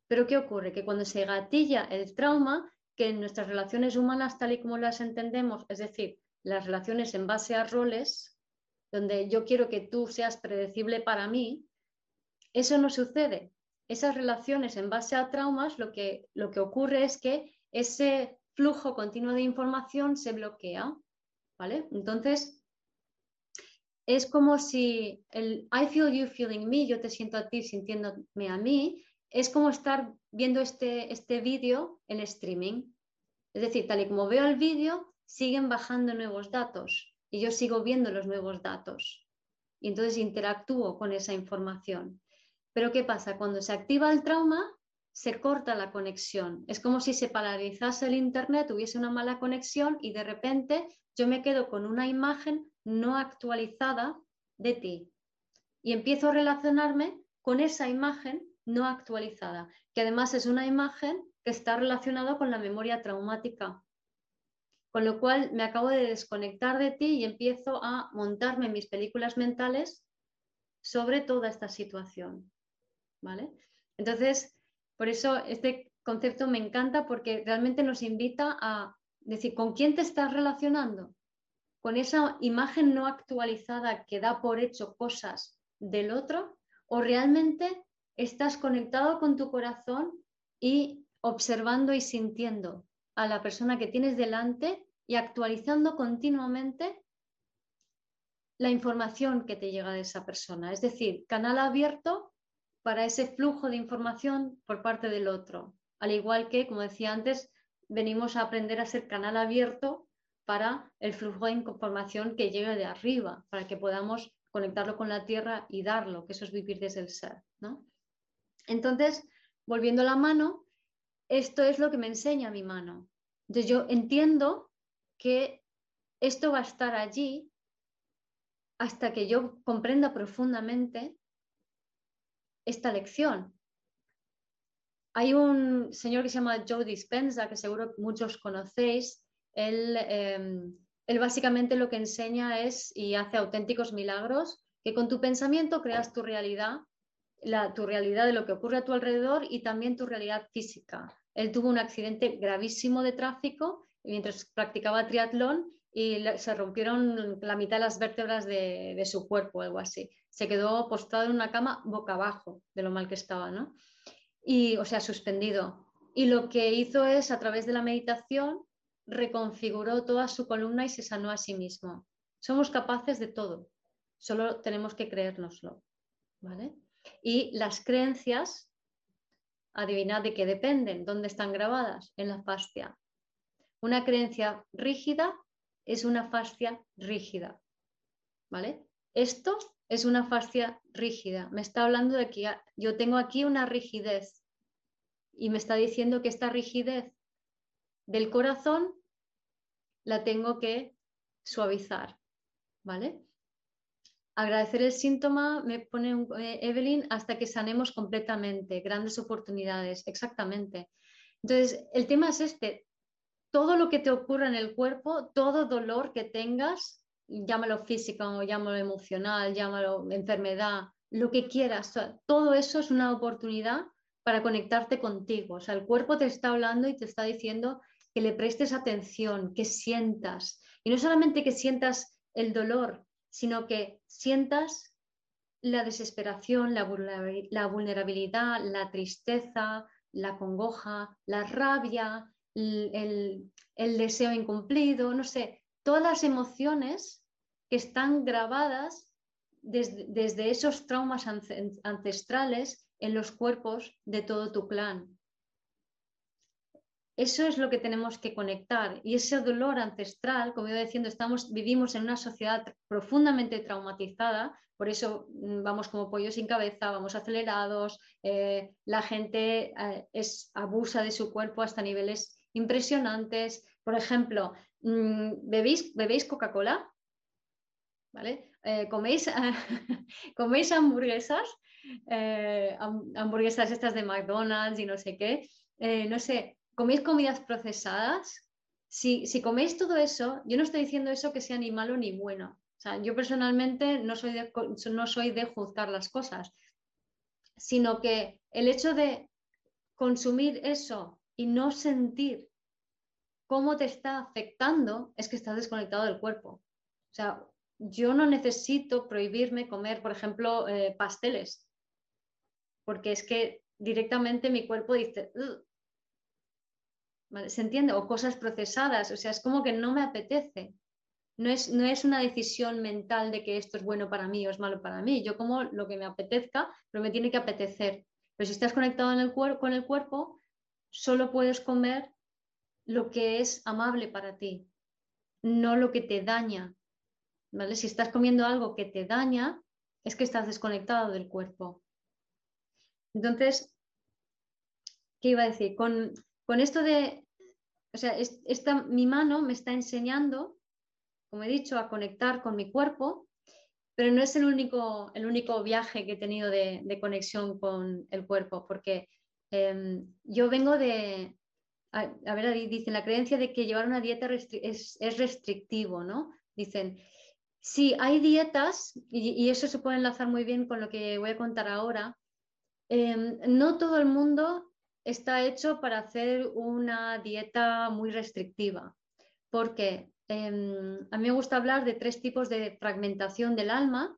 Pero ¿qué ocurre? Que cuando se gatilla el trauma, que en nuestras relaciones humanas, tal y como las entendemos, es decir, las relaciones en base a roles, donde yo quiero que tú seas predecible para mí, eso no sucede esas relaciones en base a traumas, lo que, lo que ocurre es que ese flujo continuo de información se bloquea. ¿vale? Entonces, es como si el I feel you feeling me, yo te siento a ti sintiéndome a mí, es como estar viendo este, este vídeo en streaming. Es decir, tal y como veo el vídeo, siguen bajando nuevos datos y yo sigo viendo los nuevos datos. Y entonces interactúo con esa información. Pero ¿qué pasa? Cuando se activa el trauma, se corta la conexión. Es como si se paralizase el Internet, hubiese una mala conexión y de repente yo me quedo con una imagen no actualizada de ti. Y empiezo a relacionarme con esa imagen no actualizada, que además es una imagen que está relacionada con la memoria traumática. Con lo cual me acabo de desconectar de ti y empiezo a montarme mis películas mentales sobre toda esta situación. ¿vale? Entonces, por eso este concepto me encanta porque realmente nos invita a decir, ¿con quién te estás relacionando? ¿Con esa imagen no actualizada que da por hecho cosas del otro? ¿O realmente estás conectado con tu corazón y observando y sintiendo a la persona que tienes delante y actualizando continuamente la información que te llega de esa persona? Es decir, canal abierto para ese flujo de información por parte del otro. Al igual que, como decía antes, venimos a aprender a ser canal abierto para el flujo de información que llegue de arriba, para que podamos conectarlo con la tierra y darlo, que eso es vivir desde el ser. ¿no? Entonces, volviendo a la mano, esto es lo que me enseña mi mano. Entonces yo entiendo que esto va a estar allí hasta que yo comprenda profundamente esta lección. Hay un señor que se llama Joe Dispenza, que seguro muchos conocéis. Él, em, él básicamente lo que enseña es y hace auténticos milagros, que con tu pensamiento creas tu realidad, la, tu realidad de lo que ocurre a tu alrededor y también tu realidad física. Él tuvo un accidente gravísimo de tráfico mientras practicaba triatlón y se rompieron la mitad de las vértebras de, de su cuerpo, algo así se quedó postrado en una cama boca abajo de lo mal que estaba, ¿no? Y, o sea, suspendido. Y lo que hizo es, a través de la meditación, reconfiguró toda su columna y se sanó a sí mismo. Somos capaces de todo, solo tenemos que creérnoslo, ¿vale? Y las creencias, adivinad de qué dependen, dónde están grabadas, en la fascia. Una creencia rígida es una fascia rígida, ¿vale? Esto es una fascia rígida. Me está hablando de que yo tengo aquí una rigidez y me está diciendo que esta rigidez del corazón la tengo que suavizar, ¿vale? Agradecer el síntoma, me pone eh, Evelyn, hasta que sanemos completamente, grandes oportunidades, exactamente. Entonces, el tema es este, todo lo que te ocurra en el cuerpo, todo dolor que tengas, llámalo física o llámalo emocional, llámalo enfermedad, lo que quieras, todo eso es una oportunidad para conectarte contigo. O sea, el cuerpo te está hablando y te está diciendo que le prestes atención, que sientas. Y no solamente que sientas el dolor, sino que sientas la desesperación, la vulnerabilidad, la tristeza, la congoja, la rabia, el, deseo incumplido, no sé, todas las emociones que están grabadas desde, esos traumas ancestrales en los cuerpos de todo tu clan. Eso es lo que tenemos que conectar. Y ese dolor ancestral, como iba diciendo, estamos, vivimos en una sociedad profundamente traumatizada por eso mm, vamos como pollo sin cabeza, vamos acelerados, eh, la gente eh, es, abusa de su cuerpo hasta niveles impresionantes. Por ejemplo, mm, ¿bebéis, ¿bebéis Coca-Cola? ¿Vale? Eh, ¿coméis, [LAUGHS] ¿Coméis hamburguesas? hamburguesas estas de McDonald's y no sé qué. no sé, ¿coméis comidas procesadas? Si, si coméis todo eso, yo no estoy diciendo eso que sea ni malo ni bueno sea, yo personalmente no soy, de, no soy de juzgar las cosas, sino que el hecho de consumir eso y no sentir cómo te está afectando es que estás desconectado del cuerpo. O sea, yo no necesito prohibirme comer, por ejemplo, eh, pasteles, porque es que directamente mi cuerpo dice, ¿se entiende? O cosas procesadas, o sea, es como que no me apetece. No es, no es, una decisión mental de que esto es bueno para mí o es malo para mí. Yo como lo que me apetezca, pero me tiene que apetecer. Pero si estás conectado en el con el cuerpo, solo puedes comer lo que es amable para ti, no lo que te daña. ¿Vale? Si estás comiendo algo que te daña, es que estás desconectado del cuerpo. Entonces, ¿qué iba a decir? Con, esto de, o sea, esta, mi mano me está enseñando como he dicho, a conectar con mi cuerpo, pero no es el único, el único viaje que he tenido de, conexión con el cuerpo, porque em, yo vengo de, a, ver, dicen la creencia de que llevar una dieta es, restrictivo, ¿no? Dicen, sí, hay dietas, y, eso se puede enlazar muy bien con lo que voy a contar ahora, em, no todo el mundo está hecho para hacer una dieta muy restrictiva, porque Em, a mí me gusta hablar de tres tipos de fragmentación del alma.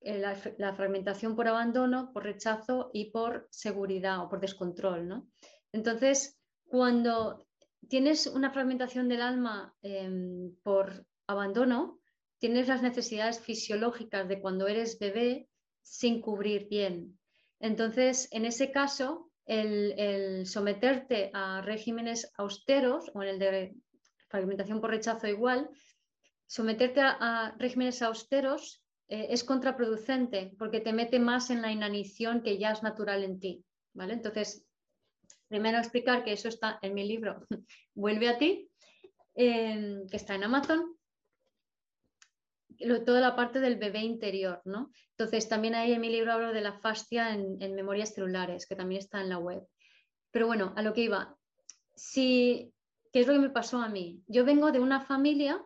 Eh, la, fragmentación por abandono, por rechazo y por seguridad o por descontrol. ¿no? Entonces, cuando tienes una fragmentación del alma em, por abandono, tienes las necesidades fisiológicas de cuando eres bebé sin cubrir bien. Entonces, en ese caso, el, someterte a regímenes austeros o en el de fragmentación por rechazo igual, someterte a, regímenes austeros eh, es contraproducente porque te mete más en la inanición que ya es natural en ti. ¿vale? Entonces, primero explicar que eso está en mi libro [LAUGHS] Vuelve a ti, que está en Amazon. Toda la parte del bebé interior, ¿no? Entonces, también ahí en mi libro hablo de la fascia en, memorias celulares, que también está en la web. Pero bueno, a lo que iba. Si ¿Qué es lo que me pasó a mí? Yo vengo de una familia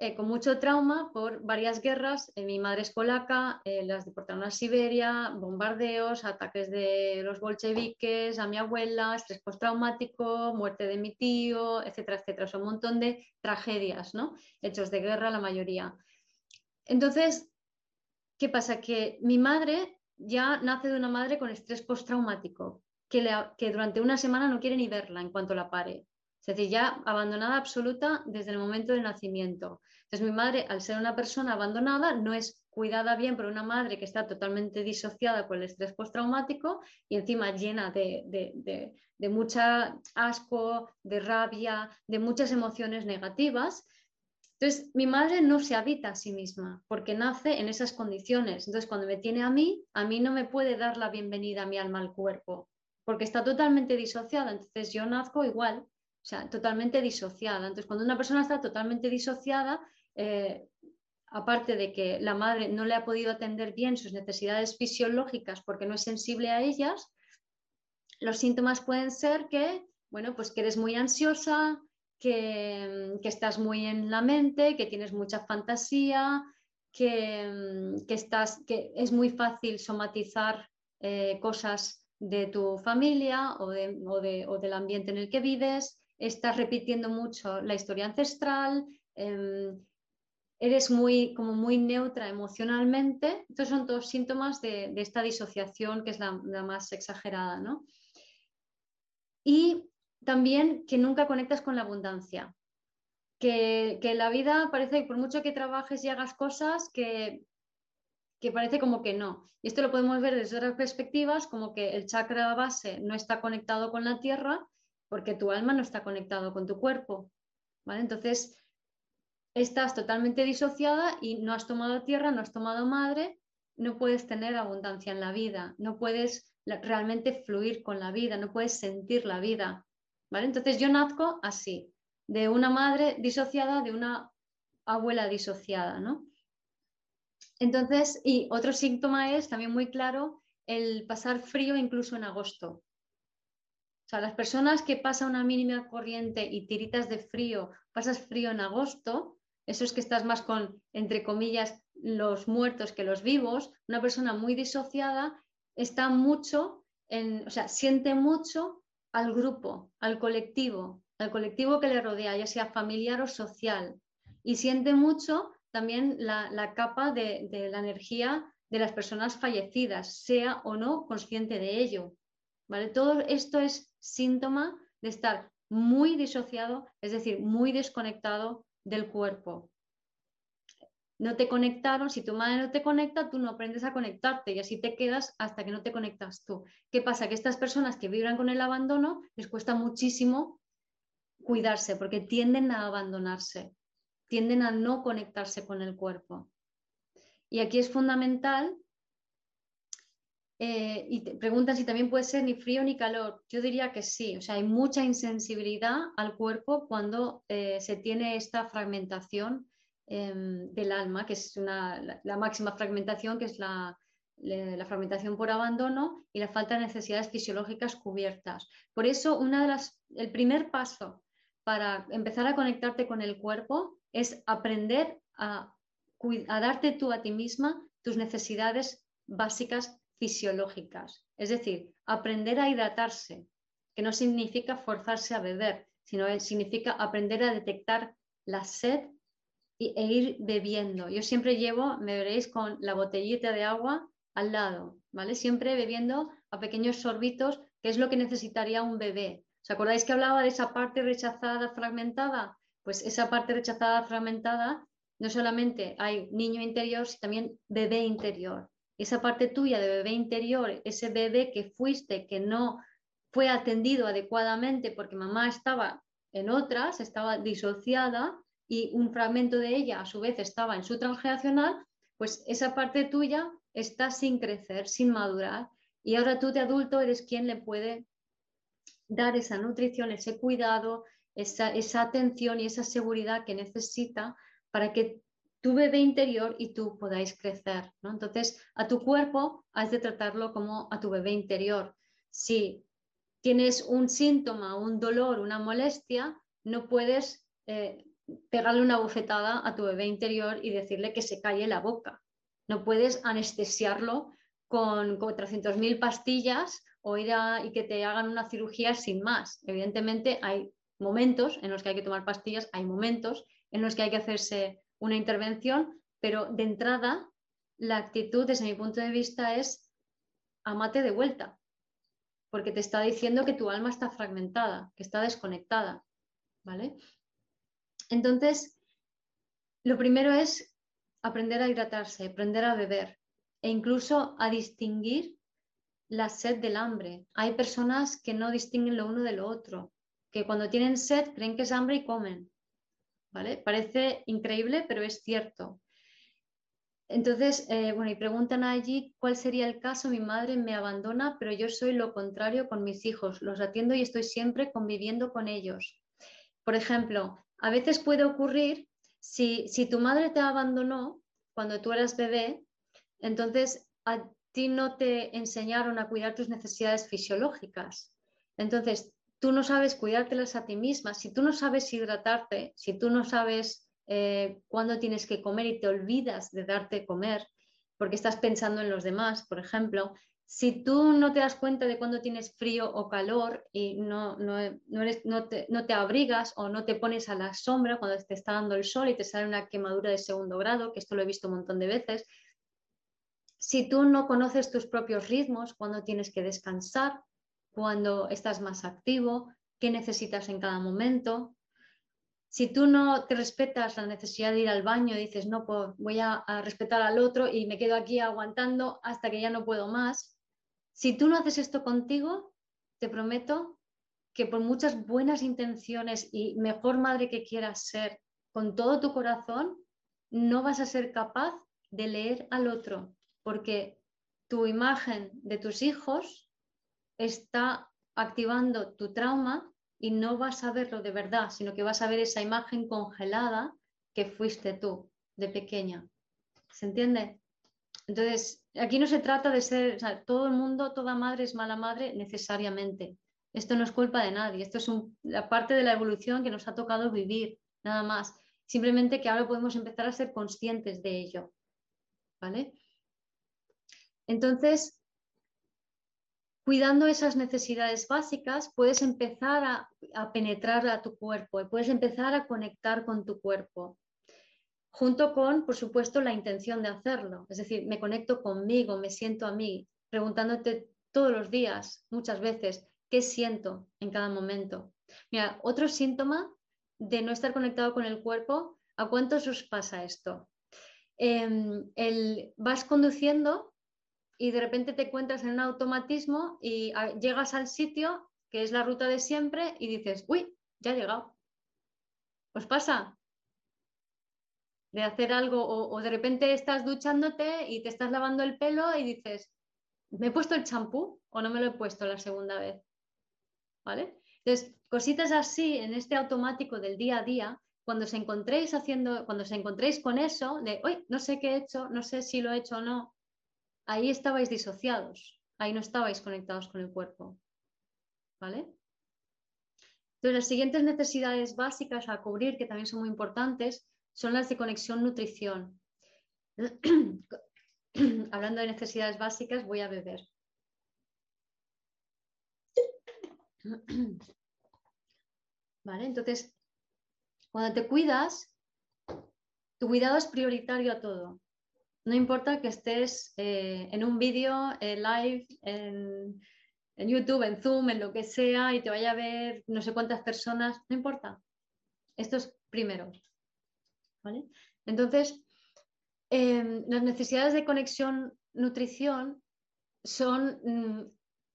eh, con mucho trauma por varias guerras. Eh, mi madre es polaca, eh, las deportaron a Siberia, bombardeos, ataques de los bolcheviques, a mi abuela, estrés postraumático, muerte de mi tío, etcétera, etcétera. Son un montón de tragedias, ¿no? Hechos de guerra la mayoría. Entonces, ¿qué pasa? Que mi madre ya nace de una madre con estrés postraumático, que, que durante una semana no quiere ni verla en cuanto la pare. Es decir, ya abandonada absoluta desde el momento del nacimiento. Entonces, mi madre, al ser una persona abandonada, no es cuidada bien por una madre que está totalmente disociada por el estrés postraumático y encima llena de, de, de, mucha asco, de rabia, de muchas emociones negativas. Entonces, mi madre no se habita a sí misma porque nace en esas condiciones. Entonces, cuando me tiene a mí, a mí no me puede dar la bienvenida a mi alma al cuerpo porque está totalmente disociada. Entonces, yo nazco igual o sea, totalmente disociada. Entonces, cuando una persona está totalmente disociada, eh, aparte de que la madre no le ha podido atender bien sus necesidades fisiológicas porque no es sensible a ellas, los síntomas pueden ser que, bueno, pues que eres muy ansiosa, que, estás muy en la mente, que tienes mucha fantasía, que, estás, que es muy fácil somatizar eh, cosas de tu familia o, del ambiente en el que vives, estás repitiendo mucho la historia ancestral, em, eres muy, como muy neutra emocionalmente. Estos son todos síntomas de, esta disociación que es la, más exagerada. ¿no? Y también que nunca conectas con la abundancia. Que, la vida parece por mucho que trabajes y hagas cosas, que, que parece como que no. Y esto lo podemos ver desde otras perspectivas, como que el chakra base no está conectado con la tierra porque tu alma no está conectado con tu cuerpo. ¿vale? Entonces, estás totalmente disociada y no has tomado tierra, no has tomado madre, no puedes tener abundancia en la vida, no puedes realmente fluir con la vida, no puedes sentir la vida. Entonces yo nazco así, de una madre disociada, de una abuela disociada. ¿no? Entonces, y otro síntoma es también muy claro el pasar frío incluso en agosto. O sea, las personas que pasan una mínima corriente y tiritas de frío, pasas frío en agosto, eso es que estás más con, entre comillas, los muertos que los vivos, una persona muy disociada está mucho, en, o sea, siente mucho al grupo, al colectivo, al colectivo que le rodea, ya sea familiar o social, y siente mucho también la, capa de, de, la energía de las personas fallecidas, sea o no consciente de ello. ¿vale? Todo esto es síntoma de estar muy disociado, es decir, muy desconectado del cuerpo. No te conectaron, si tu madre no te conecta, tú no aprendes a conectarte y así te quedas hasta que no te conectas tú. ¿Qué pasa? Que estas personas que vibran con el abandono les cuesta muchísimo cuidarse porque tienden a abandonarse, tienden a no conectarse con el cuerpo. Y aquí es fundamental eh, y te preguntan si también puede ser ni frío ni calor. Yo diría que sí, o sea, hay mucha insensibilidad al cuerpo cuando eh, se tiene esta fragmentación em, del alma, que es la, máxima fragmentación, que es la, la, fragmentación por abandono y la falta de necesidades fisiológicas cubiertas. Por eso, una de las, el primer paso para empezar a conectarte con el cuerpo es aprender a, a darte tú a ti misma tus necesidades básicas fisiológicas, es decir, aprender a hidratarse, que no significa forzarse a beber, sino significa aprender a detectar la sed e ir bebiendo. Yo siempre llevo, me veréis con la botellita de agua al lado, ¿vale? Siempre bebiendo a pequeños sorbitos, que es lo que necesitaría un bebé. ¿Os acordáis que hablaba de esa parte rechazada, fragmentada? Pues esa parte rechazada, fragmentada, no solamente hay niño interior, sino también bebé interior esa parte tuya de bebé interior, ese bebé que fuiste, que no fue atendido adecuadamente porque mamá estaba en otras, estaba disociada y un fragmento de ella a su vez estaba en su transgeneracional, pues esa parte tuya está sin crecer, sin madurar y ahora tú de adulto eres quien le puede dar esa nutrición, ese cuidado, esa, esa atención y esa seguridad que necesita para que tu bebé interior y tú podáis crecer. ¿no? Entonces, a tu cuerpo has de tratarlo como a tu bebé interior. Si tienes un síntoma, un dolor, una molestia, no puedes eh, pegarle una bofetada a tu bebé interior y decirle que se calle la boca. No puedes anestesiarlo con 400.000 pastillas o ir a, y que te hagan una cirugía sin más. Evidentemente hay momentos en los que hay que tomar pastillas, hay momentos en los que hay que hacerse una intervención, pero de entrada la actitud desde mi punto de vista es amate de vuelta, porque te está diciendo que tu alma está fragmentada, que está desconectada, ¿vale? Entonces, lo primero es aprender a hidratarse, aprender a beber e incluso a distinguir la sed del hambre. Hay personas que no distinguen lo uno de lo otro, que cuando tienen sed creen que es hambre y comen. Parece increíble, pero es cierto. Entonces, eh, bueno, y preguntan allí cuál sería el caso, mi madre me abandona, pero yo soy lo contrario con mis hijos, los atiendo y estoy siempre conviviendo con ellos. Por ejemplo, a veces puede ocurrir, si, si tu madre te abandonó cuando tú eras bebé, entonces a ti no te enseñaron a cuidar tus necesidades fisiológicas. Entonces, tú no sabes cuidártelas a ti misma, si tú no sabes hidratarte, si tú no sabes eh, cuándo tienes que comer y te olvidas de darte comer porque estás pensando en los demás, por ejemplo, si tú no te das cuenta de cuándo tienes frío o calor y no, no, no, te, no, te, abrigas o no te pones a la sombra cuando te está dando el sol y te sale una quemadura de segundo grado, que esto lo he visto un montón de veces, si tú no conoces tus propios ritmos, cuándo tienes que descansar, cuando estás más activo, qué necesitas en cada momento, si tú no te respetas la necesidad de ir al baño y dices, no, pues voy a, respetar al otro y me quedo aquí aguantando hasta que ya no puedo más, si tú no haces esto contigo, te prometo que por muchas buenas intenciones y mejor madre que quieras ser con todo tu corazón, no vas a ser capaz de leer al otro, porque tu imagen de tus hijos está activando tu trauma y no vas a verlo de verdad, sino que vas a ver esa imagen congelada que fuiste tú de pequeña. ¿Se entiende? Entonces, aquí no se trata de ser, todo el mundo, toda madre es mala madre necesariamente. Esto no es culpa de nadie, esto es la parte de la evolución que nos ha tocado vivir, nada más. Simplemente que ahora podemos empezar a ser conscientes de ello. ¿Vale? Entonces, cuidando esas necesidades básicas, puedes empezar a, penetrar a tu cuerpo y puedes empezar a conectar con tu cuerpo, junto con, por supuesto, la intención de hacerlo. Es decir, me conecto conmigo, me siento a mí, preguntándote todos los días, muchas veces, qué siento en cada momento. Mira, otro síntoma de no estar conectado con el cuerpo, ¿a cuántos os pasa esto? Em, el, vas conduciendo y de repente te encuentras en un automatismo y llegas al sitio que es la ruta de siempre y dices, uy, ya he llegado. ¿Os pasa? De hacer algo o, de repente estás duchándote y te estás lavando el pelo y dices, ¿me he puesto el champú o no me lo he puesto la segunda vez? ¿Vale? Entonces, cositas así en este automático del día a día, cuando se encontréis haciendo, cuando se encontréis con eso de, uy, no sé qué he hecho, no sé si lo he hecho o no, ahí estabais disociados, ahí no estabais conectados con el cuerpo. ¿Vale? Entonces, las siguientes necesidades básicas a cubrir, que también son muy importantes, son las de conexión nutrición. [CLEARS THROAT] Hablando de necesidades básicas, voy a beber. [CLEARS THROAT] ¿Vale? Entonces, cuando te cuidas, tu cuidado es prioritario a todo no importa que estés eh, en un vídeo, en live, en, YouTube, en Zoom, en lo que sea, y te vaya a ver no sé cuántas personas, no importa. Esto es primero. Entonces, em, las necesidades de conexión, nutrición, son mm,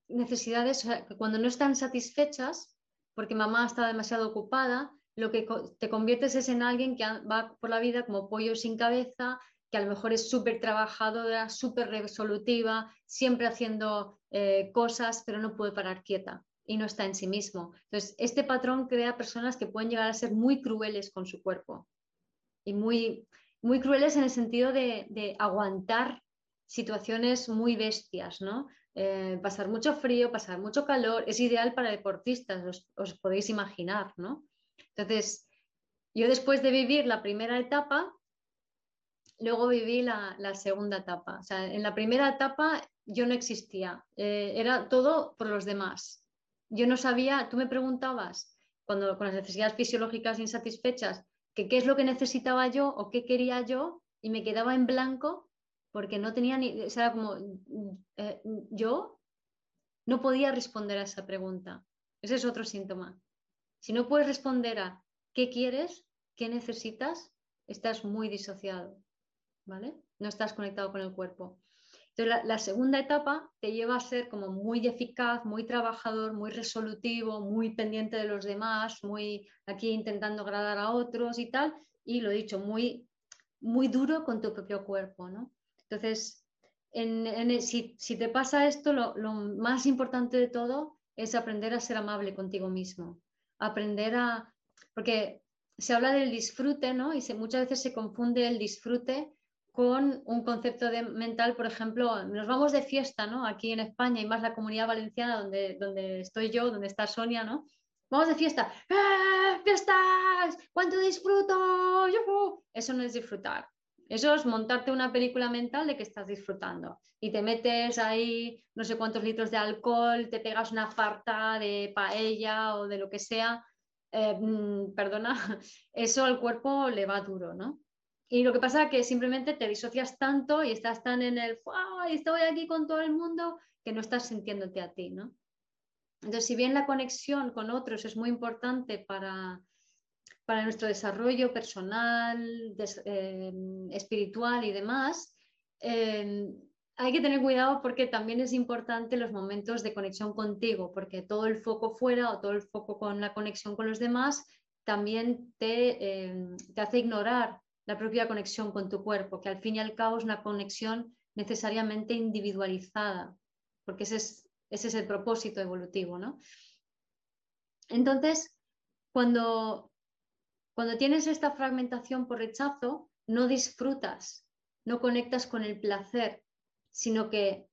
necesidades que cuando no están satisfechas, porque mamá está demasiado ocupada, lo que te conviertes es en alguien que va por la vida como pollo sin cabeza, que a lo mejor es súper trabajadora, súper resolutiva, siempre haciendo eh, cosas, pero no puede parar quieta y no está en sí mismo. Entonces, este patrón crea personas que pueden llegar a ser muy crueles con su cuerpo y muy, muy crueles en el sentido de, aguantar situaciones muy bestias, ¿no? Eh, pasar mucho frío, pasar mucho calor, es ideal para deportistas, os, os podéis imaginar, ¿no? Entonces, yo después de vivir la primera etapa, luego viví la, segunda etapa. O sea, en la primera etapa yo no existía, eh, era todo por los demás. Yo no sabía, tú me preguntabas cuando con las necesidades fisiológicas insatisfechas, que qué es lo que necesitaba yo o qué quería yo y me quedaba en blanco porque no tenía ni, o sea, como eh, yo no podía responder a esa pregunta. Ese es otro síntoma. Si no puedes responder a qué quieres, qué necesitas, estás muy disociado. No estás conectado con el cuerpo. Entonces, la, segunda etapa te lleva a ser como muy eficaz, muy trabajador, muy resolutivo, muy pendiente de los demás, muy aquí intentando agradar a otros y tal, y lo he dicho, muy, muy duro con tu propio cuerpo, ¿no? Entonces, si, te pasa esto, lo, lo más importante de todo es aprender a ser amable contigo mismo, aprender a, porque se habla del disfrute, ¿no? Y se, muchas veces se confunde el disfrute con un concepto de mental, por ejemplo, nos vamos de fiesta, ¿no? Aquí en España y más la comunidad valenciana donde, donde estoy yo, donde está Sonia, ¿no? vamos de fiesta, ¡Ah, fiestas, cuánto disfruto, eso no es disfrutar. Eso es montarte una película mental de que estás disfrutando y te metes ahí no sé cuántos litros de alcohol, te pegas una farta de paella o de lo que sea. Eh, mm, perdona, [LAUGHS] eso al cuerpo le va duro, ¿no? Y lo que pasa es que simplemente te disocias tanto y estás tan en el, y estoy aquí con todo el mundo, que no estás sintiéndote a ti, ¿no? Entonces, si bien la conexión con otros es muy importante para, para nuestro desarrollo personal, eh, espiritual y demás, eh, hay que tener cuidado porque también es importante los momentos de conexión contigo, porque todo el foco fuera o todo el foco con la conexión con los demás también te, eh, te hace ignorar la propia conexión con tu cuerpo, que al fin y al cabo es una conexión necesariamente individualizada, porque ese es, ese es el propósito evolutivo, ¿no? Entonces, cuando, cuando tienes esta fragmentación por rechazo, no disfrutas, no conectas con el placer, sino que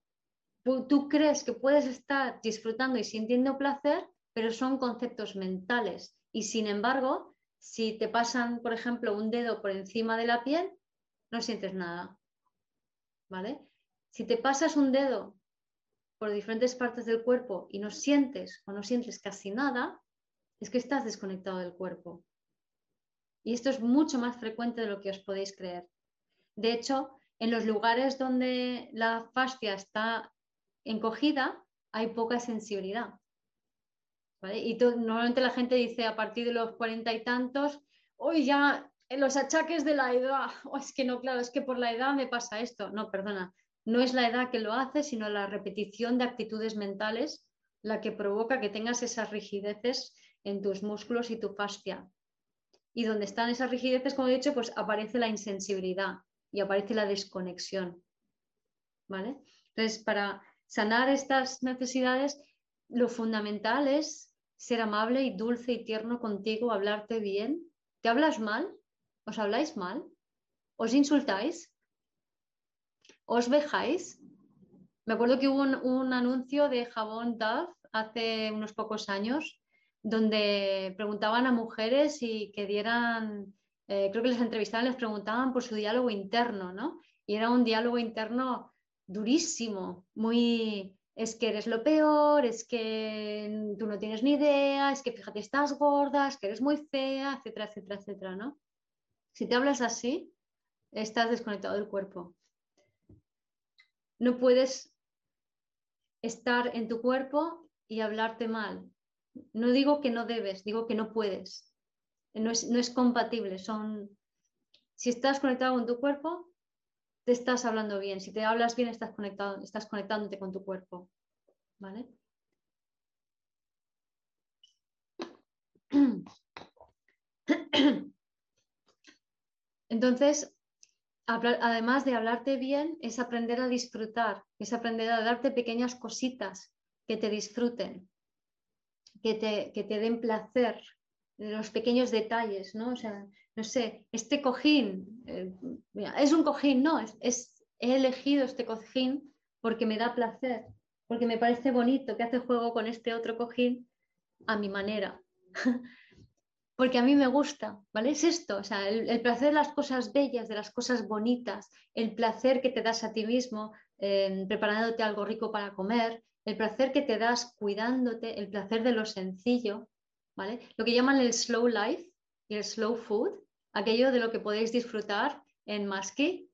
tú crees que puedes estar disfrutando y sintiendo placer, pero son conceptos mentales. Y sin embargo, si te pasan, por ejemplo, un dedo por encima de la piel, no sientes nada. ¿Vale? Si te pasas un dedo por diferentes partes del cuerpo y no sientes o no sientes casi nada, es que estás desconectado del cuerpo. Y esto es mucho más frecuente de lo que os podéis creer. De hecho, en los lugares donde la fascia está encogida, hay poca sensibilidad. Y normalmente la gente dice a partir de los cuarenta y tantos, hoy ya en los achaques de la edad, [LAUGHS] oh, es que no, claro, es que por la edad me pasa esto. No, perdona, no es la edad que lo hace, sino la repetición de actitudes mentales la que provoca que tengas esas rigideces en tus músculos y tu fascia. Y donde están esas rigideces, como he dicho, pues aparece la insensibilidad y aparece la desconexión. ¿Vale? Entonces, para sanar estas necesidades, lo fundamental es ser amable y dulce y tierno contigo, hablarte bien. ¿Te hablas mal? ¿Os habláis mal? ¿Os insultáis? ¿Os vejáis? Me acuerdo que hubo un, anuncio de jabón Dove hace unos pocos años donde preguntaban a mujeres y que dieran, eh, creo que les entrevistaban, les preguntaban por su diálogo interno, ¿no? Y era un diálogo interno durísimo, muy, es que eres lo peor, es que tú no tienes ni idea, es que fíjate, estás gorda, es que eres muy fea, etcétera, etcétera, etcétera, ¿no? Si te hablas así, estás desconectado del cuerpo. No puedes estar en tu cuerpo y hablarte mal. No digo que no debes, digo que no puedes. No es, no es compatible. Son, si estás conectado con tu cuerpo, te estás hablando bien. Si te hablas bien, estás, estás conectándote con tu cuerpo. ¿Vale? Entonces, además de hablarte bien, es aprender a disfrutar, es aprender a darte pequeñas cositas que te disfruten, que te, que te den placer, los pequeños detalles, ¿no? O sea, no sé, este cojín, eh, es un cojín, no, es, he elegido este cojín porque me da placer, porque me parece bonito que hace juego con este otro cojín a mi manera. [LAUGHS] porque a mí me gusta, ¿vale? Es esto, o sea, el, placer de las cosas bellas, de las cosas bonitas, el placer que te das a ti mismo eh, preparándote algo rico para comer, el placer que te das cuidándote, el placer de lo sencillo, lo que llaman el slow life y el slow food, aquello de lo que podéis disfrutar en Maski,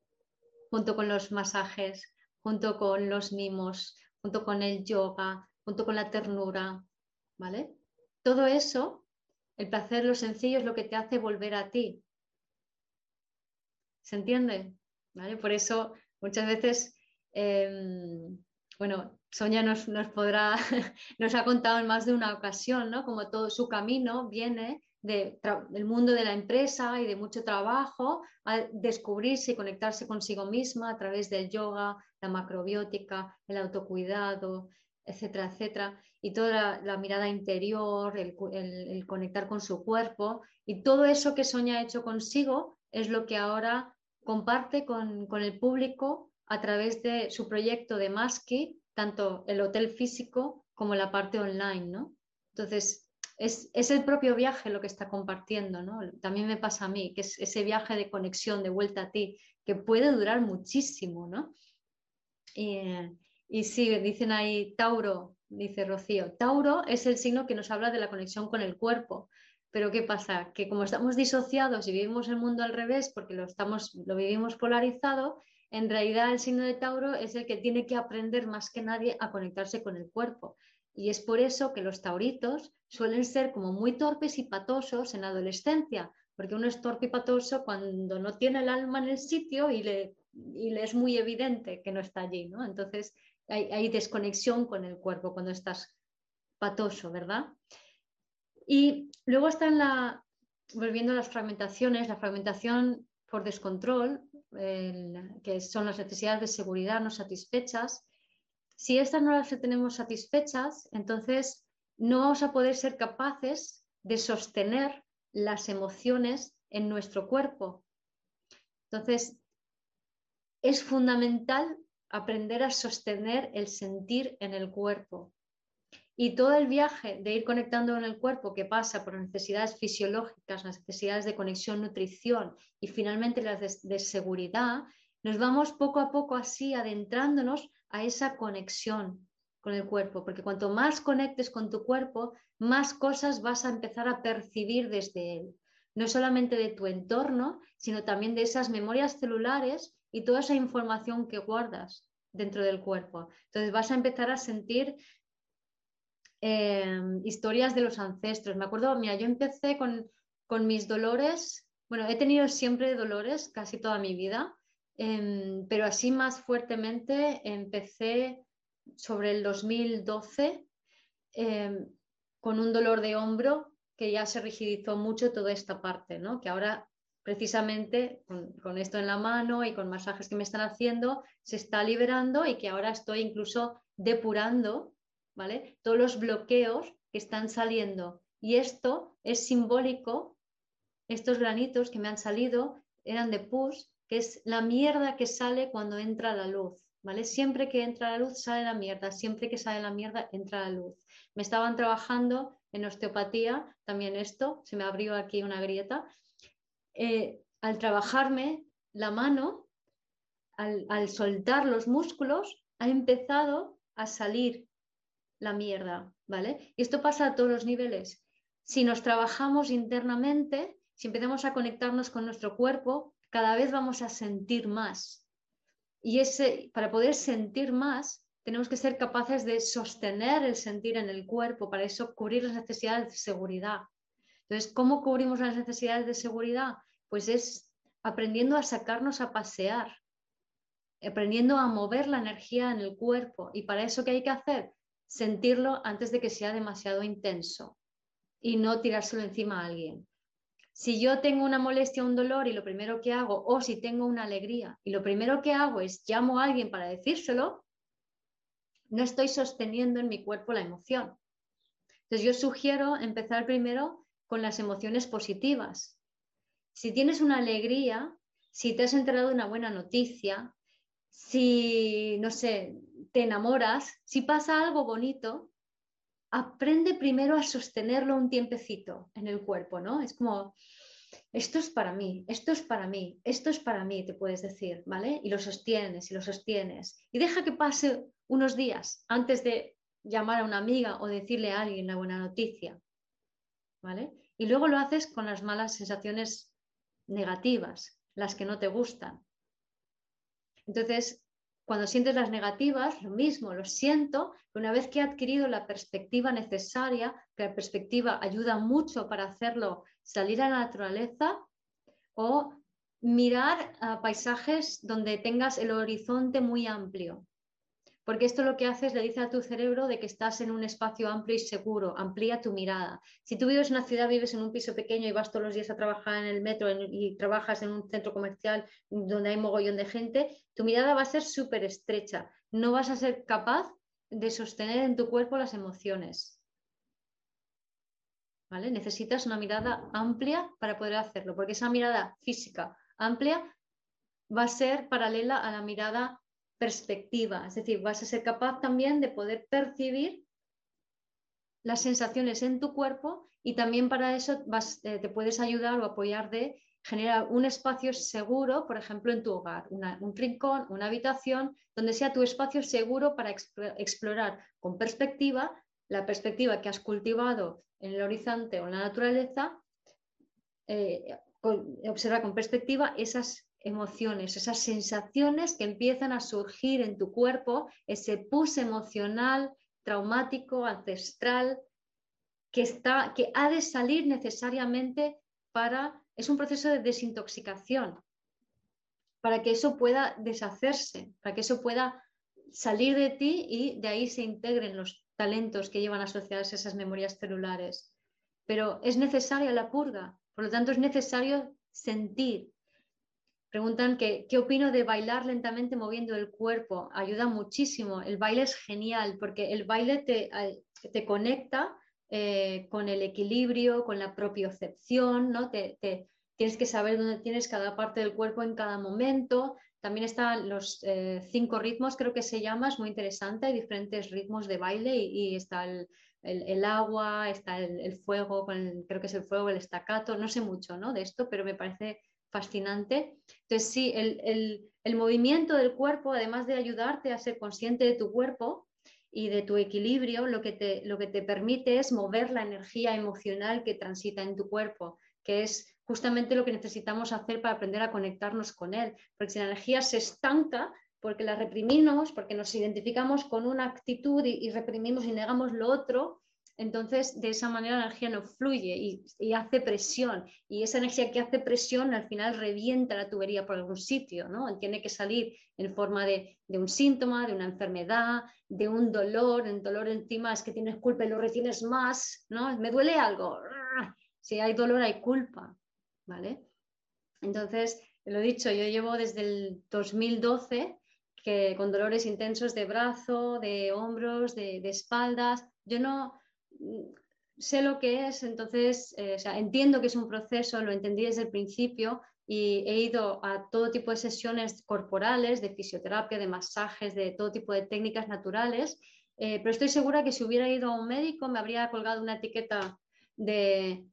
junto con los masajes, junto con los mimos, junto con el yoga, junto con la ternura, ¿vale? Todo eso, el placer, lo sencillo es lo que te hace volver a ti. ¿Se entiende? Por eso muchas veces, em, bueno, Sonia nos, podrá, [LAUGHS] nos ha contado en más de una ocasión, ¿no? Como todo su camino viene del mundo de la empresa y de mucho trabajo a descubrirse y conectarse consigo misma a través del yoga, la macrobiótica, el autocuidado, etcétera, etcétera, y toda la, mirada interior, el, conectar con su cuerpo, y todo eso que Sonia ha hecho consigo es lo que ahora comparte con, con el público a través de su proyecto de Maski, tanto el hotel físico como la parte online, ¿no? Entonces, es, el propio viaje lo que está compartiendo, ¿no? También me pasa a mí, que es ese viaje de conexión, de vuelta a ti, que puede durar muchísimo, ¿no? Y, y sí, dicen ahí Tauro, dice Rocío. Tauro es el signo que nos habla de la conexión con el cuerpo. Pero ¿qué pasa? Que como estamos disociados y vivimos el mundo al revés, porque lo, estamos, lo vivimos polarizado, en realidad el signo de Tauro es el que tiene que aprender más que nadie a conectarse con el cuerpo. Y es por eso que los tauritos suelen ser como muy torpes y patosos en adolescencia, porque uno es torpe y patoso cuando no tiene el alma en el sitio y le, le es muy evidente que no está allí, ¿no? Entonces hay, desconexión con el cuerpo cuando estás patoso, ¿verdad? Y luego está en la, volviendo a las fragmentaciones, la fragmentación por descontrol, que son las necesidades de seguridad no satisfechas. Si estas no las tenemos satisfechas, entonces no vamos a poder ser capaces de sostener las emociones en nuestro cuerpo. Entonces, es fundamental aprender a sostener el sentir en el cuerpo. Y todo el viaje de ir conectando con el cuerpo que pasa por necesidades fisiológicas, necesidades de conexión, nutrición y finalmente las de, seguridad, nos vamos poco a poco así adentrándonos a esa conexión con el cuerpo, porque cuanto más conectes con tu cuerpo, más cosas vas a empezar a percibir desde él, no solamente de tu entorno, sino también de esas memorias celulares y toda esa información que guardas dentro del cuerpo. Entonces vas a empezar a sentir em, historias de los ancestros. Me acuerdo, mira, yo empecé con, mis dolores, bueno, he tenido siempre dolores casi toda mi vida, em, pero así más fuertemente empecé sobre el 2012 em, con un dolor de hombro que ya se rigidizó mucho toda esta parte, ¿no? que ahora precisamente con, esto en la mano y con masajes que me están haciendo, se está liberando y que ahora estoy incluso depurando, ¿vale? Todos los bloqueos que están saliendo. Y esto es simbólico, estos granitos que me han salido eran de pus, que es la mierda que sale cuando entra la luz, ¿vale? Siempre que entra la luz sale la mierda, siempre que sale la mierda entra la luz. Me estaban trabajando en osteopatía, también esto, se me abrió aquí una grieta, eh, al trabajarme la mano, al, soltar los músculos, ha empezado a salir la mierda, ¿vale? Y esto pasa a todos los niveles. Si nos trabajamos internamente, si empezamos a conectarnos con nuestro cuerpo, cada vez vamos a sentir más. Y ese, para poder sentir más, tenemos que ser capaces de sostener el sentir en el cuerpo, para eso cubrir las necesidades de seguridad. Entonces, ¿cómo cubrimos las necesidades de seguridad? Pues es aprendiendo a sacarnos a pasear, aprendiendo a mover la energía en el cuerpo. Y para eso, ¿qué hay que hacer? Sentirlo antes de que sea demasiado intenso y no tirárselo encima a alguien. Si yo tengo una molestia, un dolor y lo primero que hago, o si tengo una alegría y lo primero que hago es llamo a alguien para decírselo, no estoy sosteniendo en mi cuerpo la emoción. Entonces yo sugiero empezar primero con las emociones positivas. Si tienes una alegría, si te has enterado de una buena noticia, si, no sé, te enamoras, si pasa algo bonito, aprende primero a sostenerlo un tiempecito en el cuerpo, ¿no? Es como, esto es para mí, esto es para mí, esto es para mí, te puedes decir, ¿vale? Y lo sostienes y lo sostienes. Y deja que pase unos días antes de llamar a una amiga o decirle a alguien la buena noticia, ¿vale? Y luego lo haces con las malas sensaciones negativas, las que no te gustan. Entonces, cuando sientes las negativas, lo mismo, lo siento, una vez que he adquirido la perspectiva necesaria, que la perspectiva ayuda mucho para hacerlo salir a la naturaleza o mirar a paisajes donde tengas el horizonte muy amplio porque esto lo que hace es le dice a tu cerebro de que estás en un espacio amplio y seguro, amplía tu mirada. Si tú vives en una ciudad, vives en un piso pequeño y vas todos los días a trabajar en el metro y trabajas en un centro comercial donde hay mogollón de gente, tu mirada va a ser súper estrecha. No vas a ser capaz de sostener en tu cuerpo las emociones. ¿Vale? Necesitas una mirada amplia para poder hacerlo, porque esa mirada física amplia va a ser paralela a la mirada perspectiva, es decir, vas a ser capaz también de poder percibir las sensaciones en tu cuerpo y también para eso eh, te puedes ayudar o apoyar de generar un espacio seguro, por ejemplo, en tu hogar, un rincón, una habitación, donde sea tu espacio seguro para explorar con perspectiva, la perspectiva que has cultivado en el horizonte o en la naturaleza, eh, observa con perspectiva esas emociones, esas sensaciones que empiezan a surgir en tu cuerpo, ese pus emocional, traumático, ancestral, que, está, que ha de salir necesariamente para, es un proceso de desintoxicación, para que eso pueda deshacerse, para que eso pueda salir de ti y de ahí se integren los talentos que llevan asociadas esas memorias celulares. Pero es necesaria la purga, por lo tanto es necesario sentir. Preguntan que, qué opino de bailar lentamente moviendo el cuerpo. Ayuda muchísimo. El baile es genial porque el baile te, te conecta eh, con el equilibrio, con la propiocepción, ¿no? Te, tienes que saber dónde tienes cada parte del cuerpo en cada momento. También están los eh, cinco ritmos, creo que se llama, es muy interesante. Hay diferentes ritmos de baile y, está el, agua, está el, fuego, creo que es el fuego, el estacato, no sé mucho ¿no? de esto, pero me parece fascinante. Entonces, sí, el, el movimiento del cuerpo, además de ayudarte a ser consciente de tu cuerpo, y de tu equilibrio, lo que, te, lo que te permite es mover la energía emocional que transita en tu cuerpo, que es justamente lo que necesitamos hacer para aprender a conectarnos con él. Porque si la energía se estanca, porque la reprimimos, porque nos identificamos con una actitud y, y reprimimos y negamos lo otro, entonces, de esa manera la energía no fluye y, hace presión. Y esa energía que hace presión al final revienta la tubería por algún sitio, ¿no? Tiene que salir en forma de, un síntoma, de una enfermedad, de un dolor. En dolor encima es que tienes culpa y lo retienes más, ¿no? Me duele algo. Si hay dolor hay culpa, ¿vale? Entonces, lo dicho, yo llevo desde el 2012 que con dolores intensos de brazo, de hombros, de, de espaldas. Yo no, sé lo que es, entonces eh, entiendo que es un proceso, lo entendí desde el principio y he ido a todo tipo de sesiones corporales, de fisioterapia, de masajes, de todo tipo de técnicas naturales, eh, pero estoy segura que si hubiera ido a un médico me habría colgado una etiqueta de,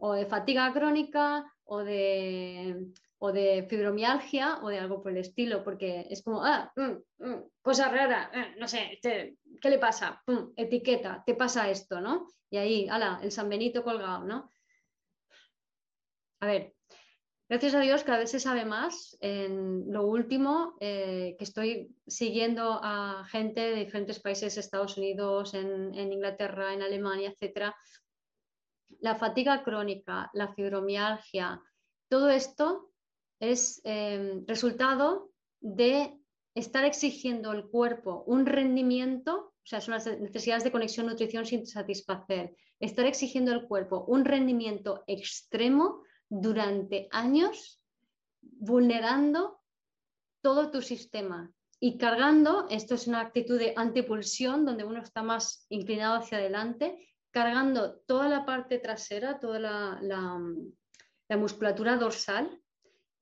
o de fatiga crónica o de o de fibromialgia o de algo por el estilo, porque es como, ah, mm, mm, cosa rara, eh, no sé, ¿qué le pasa? etiqueta, te pasa esto, ¿no? Y ahí, ala, el San Benito colgado, ¿no? A ver, gracias a Dios cada vez se sabe más. En lo último, eh, que estoy siguiendo a gente de diferentes países, Estados Unidos, en, en Inglaterra, en Alemania, etcétera. La fatiga crónica, la fibromialgia, todo esto es em, resultado de estar exigiendo al cuerpo un rendimiento, o sea, son las necesidades de conexión nutrición sin satisfacer, estar exigiendo al cuerpo un rendimiento extremo durante años, vulnerando todo tu sistema y cargando, esto es una actitud de antipulsión, donde uno está más inclinado hacia adelante, cargando toda la parte trasera, toda la musculatura dorsal,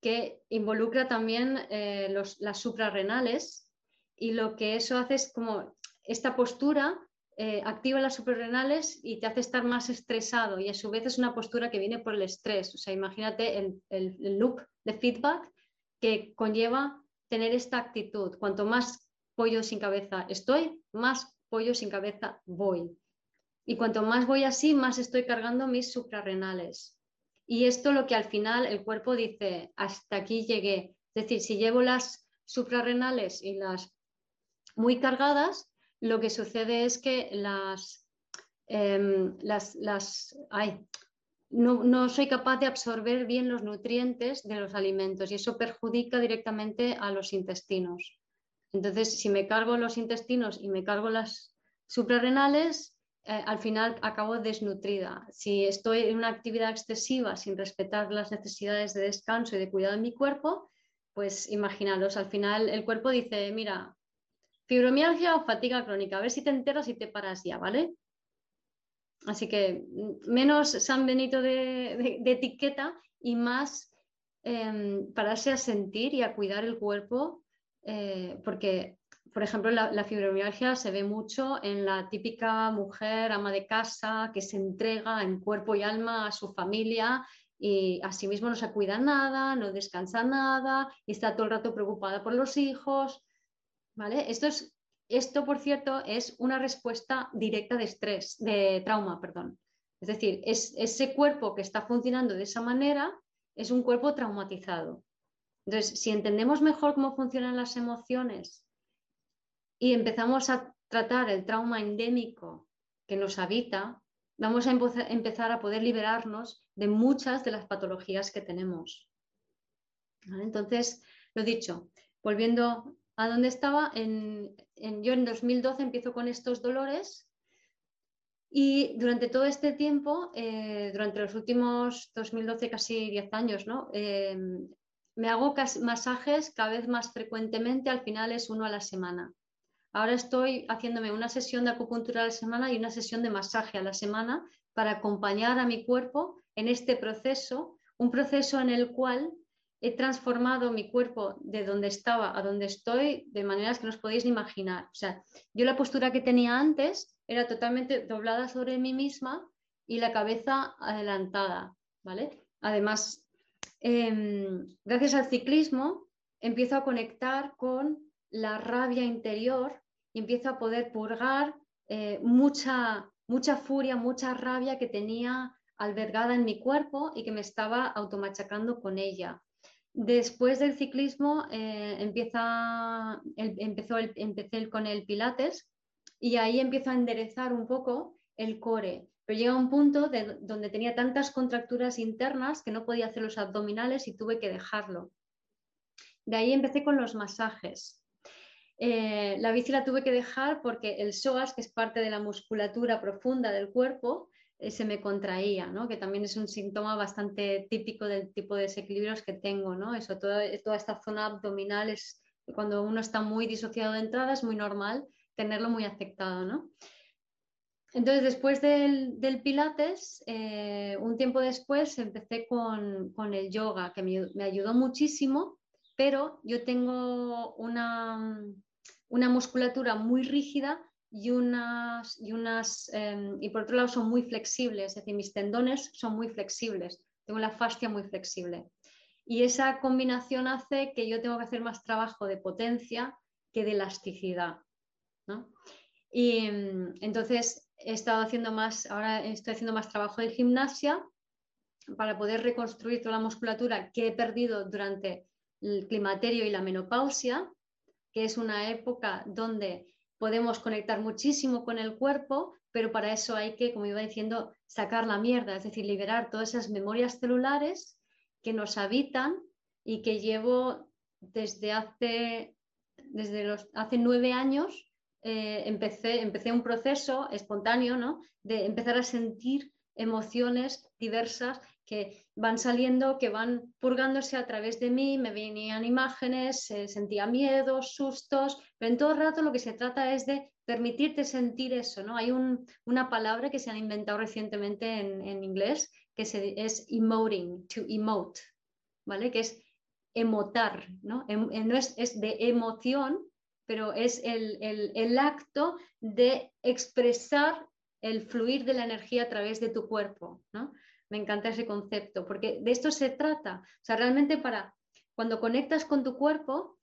que involucra también eh, las suprarrenales y lo que eso hace es como esta postura eh, activa las suprarrenales y te hace estar más estresado y a su vez es una postura que viene por el estrés. O sea, imagínate el, el loop de feedback que conlleva tener esta actitud. Cuanto más pollo sin cabeza estoy, más pollo sin cabeza voy. Y cuanto más voy así, más estoy cargando mis suprarrenales. Y esto lo que al final el cuerpo dice, hasta aquí llegué. Es decir, si llevo las suprarrenales y las muy cargadas, lo que sucede es que las, em, las, las no, no, soy capaz de absorber bien los nutrientes de los alimentos y eso perjudica directamente a los intestinos. Entonces, si me cargo los intestinos y me cargo las suprarrenales, eh, al final acabo desnutrida. Si estoy en una actividad excesiva sin respetar las necesidades de descanso y de cuidado de mi cuerpo, pues imaginaros, al final el cuerpo dice, mira, fibromialgia o fatiga crónica, a ver si te enteras y te paras ya, ¿vale? Así que mm, menos San Benito de, etiqueta y más eh, pararse a sentir y a cuidar el cuerpo, eh, porque por ejemplo, la, fibromialgia se ve mucho en la típica mujer ama de casa que se entrega en cuerpo y alma a su familia y asimismo no se cuida nada, no descansa nada y está todo el rato preocupada por los hijos. ¿vale? Esto, es, esto, por cierto, es una respuesta directa de estrés, de trauma, perdón. Es decir, es, ese cuerpo que está funcionando de esa manera es un cuerpo traumatizado. Entonces, si entendemos mejor cómo funcionan las emociones y empezamos a tratar el trauma endémico que nos habita, vamos a empezar a poder liberarnos de muchas de las patologías que tenemos. Entonces, lo dicho, volviendo a donde estaba, yo en 2012 empiezo con estos dolores y durante todo este tiempo, eh, durante los últimos 2012, casi 10 años. Eh, me hago masajes cada vez más frecuentemente, al final es uno a la semana. Ahora estoy haciéndome una sesión de acupuntura a la semana y una sesión de masaje a la semana para acompañar a mi cuerpo en este proceso, un proceso en el cual he transformado mi cuerpo de donde estaba a donde estoy de maneras que no os podéis ni imaginar. O sea, yo la postura que tenía antes era totalmente doblada sobre mí misma y la cabeza adelantada, ¿vale? Además, em, gracias al ciclismo empiezo a conectar con la rabia interior y empiezo a poder purgar eh, mucha, mucha furia, mucha rabia que tenía albergada en mi cuerpo y que me estaba automachacando con ella. Después del ciclismo eh, empieza, empezó el, empecé con el pilates y ahí empiezo a enderezar un poco el core. Pero llega un punto de, donde tenía tantas contracturas internas que no podía hacer los abdominales y tuve que dejarlo. De ahí empecé con los masajes. Eh, la bici la tuve que dejar porque el psoas, que es parte de la musculatura profunda del cuerpo, eh, se me contraía, ¿no? que también es un síntoma bastante típico del tipo de desequilibrios que tengo. ¿no? Eso, toda, esta zona abdominal es cuando uno está muy disociado de entrada, es muy normal tenerlo muy afectado. ¿no? Entonces, después del, Pilates, eh, un tiempo después empecé con, el yoga, que me ayudó muchísimo, pero yo tengo una, una musculatura muy rígida y unas, y unas em, y por otro lado son muy flexibles, es decir, mis tendones son muy flexibles, tengo la fascia muy flexible. Y esa combinación hace que yo tengo que hacer más trabajo de potencia que de elasticidad. Y em, entonces he estado haciendo más, ahora estoy haciendo más trabajo de gimnasia para poder reconstruir toda la musculatura que he perdido durante el climaterio y la menopausia que es una época donde podemos conectar muchísimo con el cuerpo, pero para eso hay que, como iba diciendo, sacar la mierda, es decir, liberar todas esas memorias celulares que nos habitan y que llevo desde hace, desde los, hace nueve años, eh, empecé, empecé un proceso espontáneo ¿no? de empezar a sentir emociones diversas que van saliendo, que van purgándose a través de mí, me venían imágenes, sentía miedo, sustos, pero en todo rato lo que se trata es de permitirte sentir eso, ¿no? Hay una palabra que se han inventado recientemente en, inglés que es emoting, to emote, ¿vale? Que es emotar, ¿no? Em, em, no es, de emoción, pero es el, el acto de expresar el fluir de la energía a través de tu cuerpo, ¿no? Me encanta ese concepto, porque de esto se trata. O sea, realmente para cuando conectas con tu cuerpo,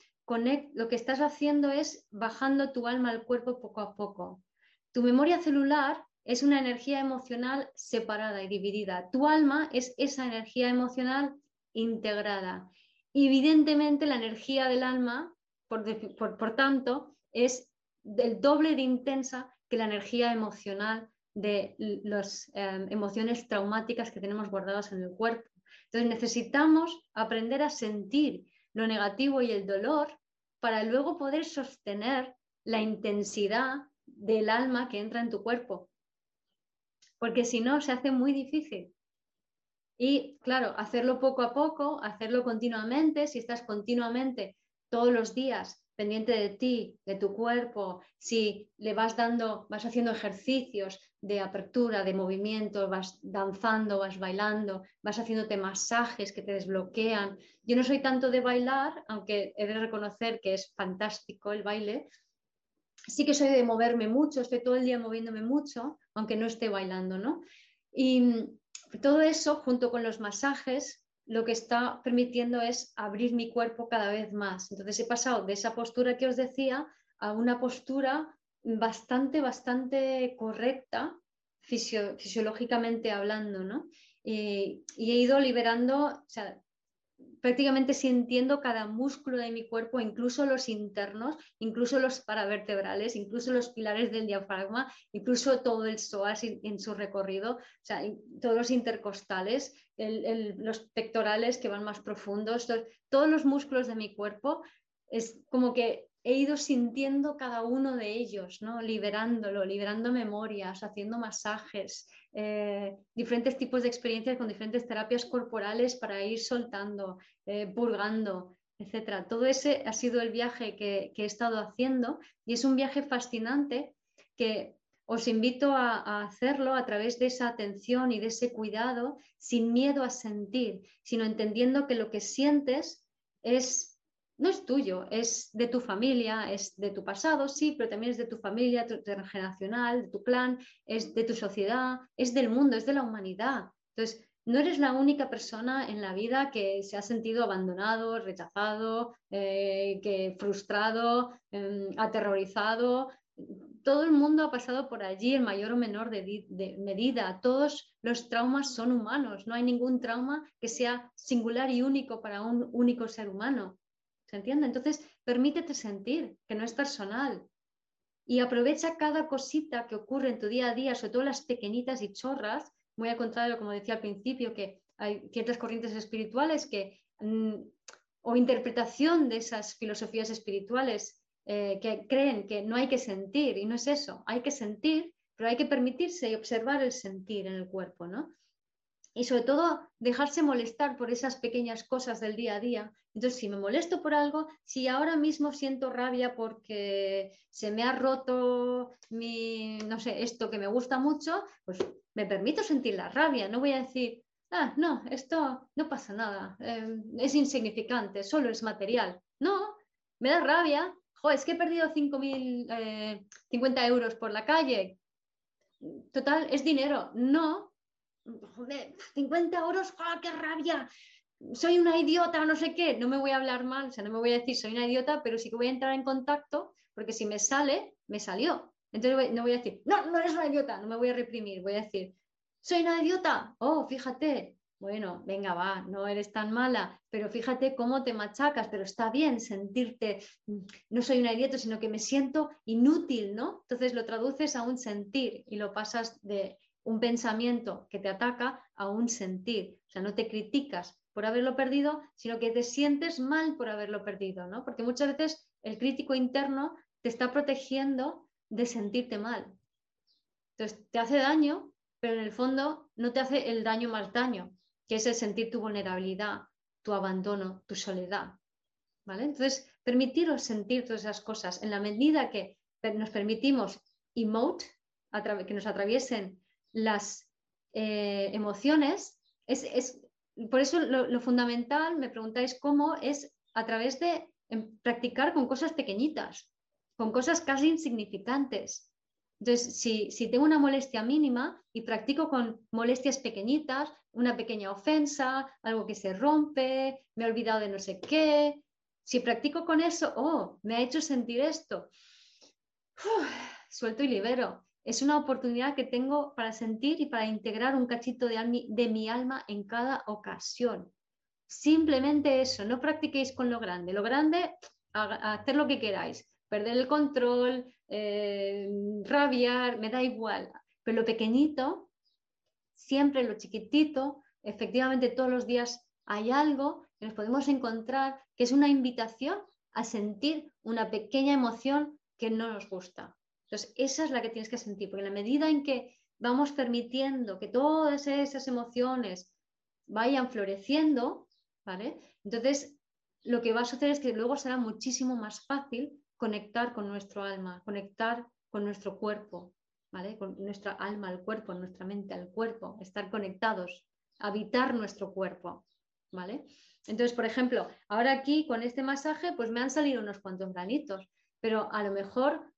lo que estás haciendo es bajando tu alma al cuerpo poco a poco. Tu memoria celular es una energía emocional separada y dividida. Tu alma es esa energía emocional integrada. Evidentemente, la energía del alma, por, por tanto, es del doble de intensa que la energía emocional de las em, emociones traumáticas que tenemos guardadas en el cuerpo. Entonces necesitamos aprender a sentir lo negativo y el dolor para luego poder sostener la intensidad del alma que entra en tu cuerpo. Porque si no, se hace muy difícil. Y claro, hacerlo poco a poco, hacerlo continuamente, si estás continuamente todos los días pendiente de ti, de tu cuerpo, si le vas dando, vas haciendo ejercicios de apertura, de movimiento, vas danzando, vas bailando, vas haciéndote masajes que te desbloquean. Yo no soy tanto de bailar, aunque he de reconocer que es fantástico el baile, sí que soy de moverme mucho, estoy todo el día moviéndome mucho, aunque no esté bailando, ¿no? Y todo eso, junto con los masajes, lo que está permitiendo es abrir mi cuerpo cada vez más. Entonces he pasado de esa postura que os decía a una postura bastante, bastante correcta, fisiológicamente hablando, ¿no? y he ido liberando, o sea, prácticamente sintiendo cada músculo de mi cuerpo, incluso los internos, incluso los paravertebrales, incluso los pilares del diafragma, incluso todo el psoas en su recorrido, o sea, todos los intercostales, los pectorales que van más profundos, todos los músculos de mi cuerpo, es como que he ido sintiendo cada uno de ellos, ¿no? liberándolo, liberando memorias, haciendo masajes, eh, diferentes tipos de experiencias con diferentes terapias corporales para ir soltando, eh, purgando, etc. Todo ese ha sido el viaje que, he estado haciendo y es un viaje fascinante que os invito a, hacerlo a través de esa atención y de ese cuidado, sin miedo a sentir, sino entendiendo que lo que sientes es no es tuyo, es de tu familia, es de tu pasado, sí, pero también es de tu familia generacional, de tu clan, es de tu sociedad, es del mundo, es de la humanidad. Entonces, no eres la única persona en la vida que se ha sentido abandonado, rechazado, eh, que frustrado, em, aterrorizado. Todo el mundo ha pasado por allí en mayor o menor de medida. Todos los traumas son humanos. No hay ningún trauma que sea singular y único para un único ser humano. ¿Se entiende? Entonces, permítete sentir que no es personal y aprovecha cada cosita que ocurre en tu día a día, sobre todo las pequeñitas y chorras, muy al contrario, como decía al principio, que hay ciertas corrientes espirituales que, mm, o interpretación de esas filosofías espirituales eh, que creen que no hay que sentir, y no es eso, hay que sentir, pero hay que permitirse y observar el sentir en el cuerpo, ¿no? Y sobre todo dejarse molestar por esas pequeñas cosas del día a día. Entonces, si me molesto por algo, si ahora mismo siento rabia porque se me ha roto mi, no sé, esto que me gusta mucho, pues me permito sentir la rabia. No voy a decir, ah, no, esto no pasa nada, em, es insignificante, solo es material. No, me da rabia. Joder, es que he perdido 5.000, eh, 50 euros por la calle. Total, es dinero. No, 50 euros, ¡ah, qué rabia! Soy una idiota, no sé qué. No me voy a hablar mal, o sea, no me voy a decir soy una idiota, pero sí que voy a entrar en contacto, porque si me sale, me salió. Entonces no voy a decir, no, no eres una idiota, no me voy a reprimir, voy a decir, soy una idiota, oh, fíjate, bueno, venga, va, no eres tan mala, pero fíjate cómo te machacas, pero está bien sentirte, mm, no soy una idiota, sino que me siento inútil, ¿no? Entonces lo traduces a un sentir y lo pasas de un pensamiento que te ataca a un sentir. O sea, no te criticas por haberlo perdido, sino que te sientes mal por haberlo perdido, ¿no? Porque muchas veces el crítico interno te está protegiendo de sentirte mal. Entonces, te hace daño, pero en el fondo no te hace el daño más daño, que es el sentir tu vulnerabilidad, tu abandono, tu soledad. ¿Vale? Entonces, permitiros sentir todas esas cosas en la medida que nos permitimos emote, que nos atraviesen las eh, emociones, es, por eso lo, fundamental, me preguntáis cómo, es a través de em, practicar con cosas pequeñitas, con cosas casi insignificantes. Entonces, si, si, tengo una molestia mínima y practico con molestias pequeñitas, una pequeña ofensa, algo que se rompe, me he olvidado de no sé qué, si practico con eso, oh, me ha hecho sentir esto, suelto y libero es una oportunidad que tengo para sentir y para integrar un cachito de, mi alma en cada ocasión. Simplemente eso, no practiquéis con lo grande. Lo grande, hacer lo que queráis, perder el control, eh, rabiar, me da igual. Pero lo pequeñito, siempre lo chiquitito, efectivamente todos los días hay algo que nos podemos encontrar que es una invitación a sentir una pequeña emoción que no nos gusta. Entonces, esa es la que tienes que sentir, porque en la medida en que vamos permitiendo que todas esas emociones vayan floreciendo, ¿vale? Entonces, lo que va a suceder es que luego será muchísimo más fácil conectar con nuestro alma, conectar con nuestro cuerpo, ¿vale? Con nuestra alma al cuerpo, nuestra mente al cuerpo, estar conectados, habitar nuestro cuerpo, ¿vale? Entonces, por ejemplo, ahora aquí con este masaje, pues me han salido unos cuantos granitos, pero a lo mejor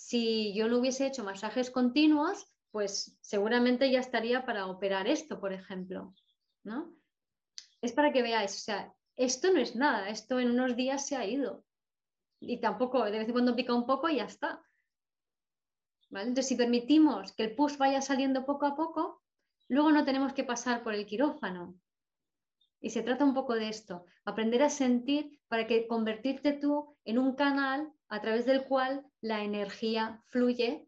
si yo no hubiese hecho masajes continuos, pues seguramente ya estaría para operar esto, por ejemplo, ¿no? Es para que veáis, o sea, esto no es nada, esto en unos días se ha ido. Y tampoco, de vez en cuando pica un poco y ya está. Entonces, si permitimos que el pus vaya saliendo poco a poco, luego no tenemos que pasar por el quirófano. Y se trata un poco de esto, aprender a sentir para que convertirte tú en un canal a través del cual la energía fluye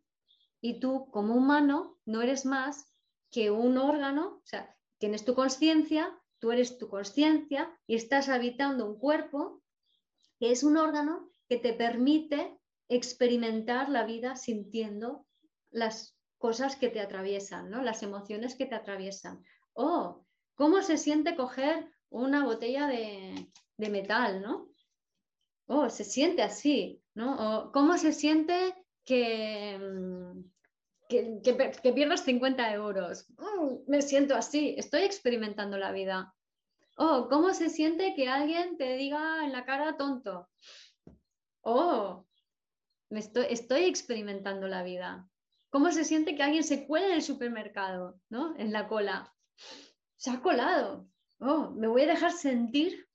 y tú como humano no eres más que un órgano, o sea, tienes tu conciencia, tú eres tu conciencia y estás habitando un cuerpo que es un órgano que te permite experimentar la vida sintiendo las cosas que te atraviesan, ¿no? las emociones que te atraviesan. Oh, ¿cómo se siente coger una botella de, metal? ¿no? Oh, se siente así, ¿no? ¿Cómo se siente que, mm, que, pierdas 50 euros? Mm, me siento así, estoy experimentando la vida. Oh, ¿cómo se siente que alguien te diga en la cara tonto? Oh, estoy, experimentando la vida. ¿Cómo se siente que alguien se cuele en el supermercado, ¿no? En la cola. Se ha colado. Oh, me voy a dejar sentir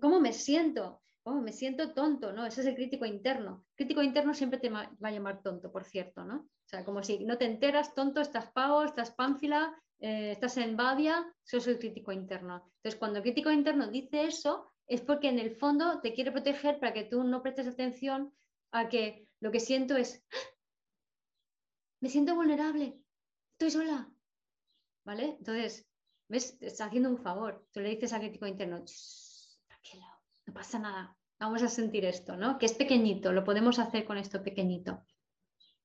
cómo me siento. Oh, me siento tonto, ¿no? Ese es el crítico interno. crítico interno siempre te va a llamar tonto, por cierto, ¿no? O sea, como si no te enteras, tonto, estás pavo, estás pánfila, eh, estás en babia, eso es el crítico interno. Entonces, cuando el crítico interno dice eso, es porque en el fondo te quiere proteger para que tú no prestes atención a que lo que siento es, me siento vulnerable, estoy sola. ¿Vale? Entonces, ¿ves? Está haciendo un favor. Tú le dices al crítico interno, tranquilo, no pasa nada. Vamos a sentir esto, ¿no? Que es pequeñito, lo podemos hacer con esto pequeñito.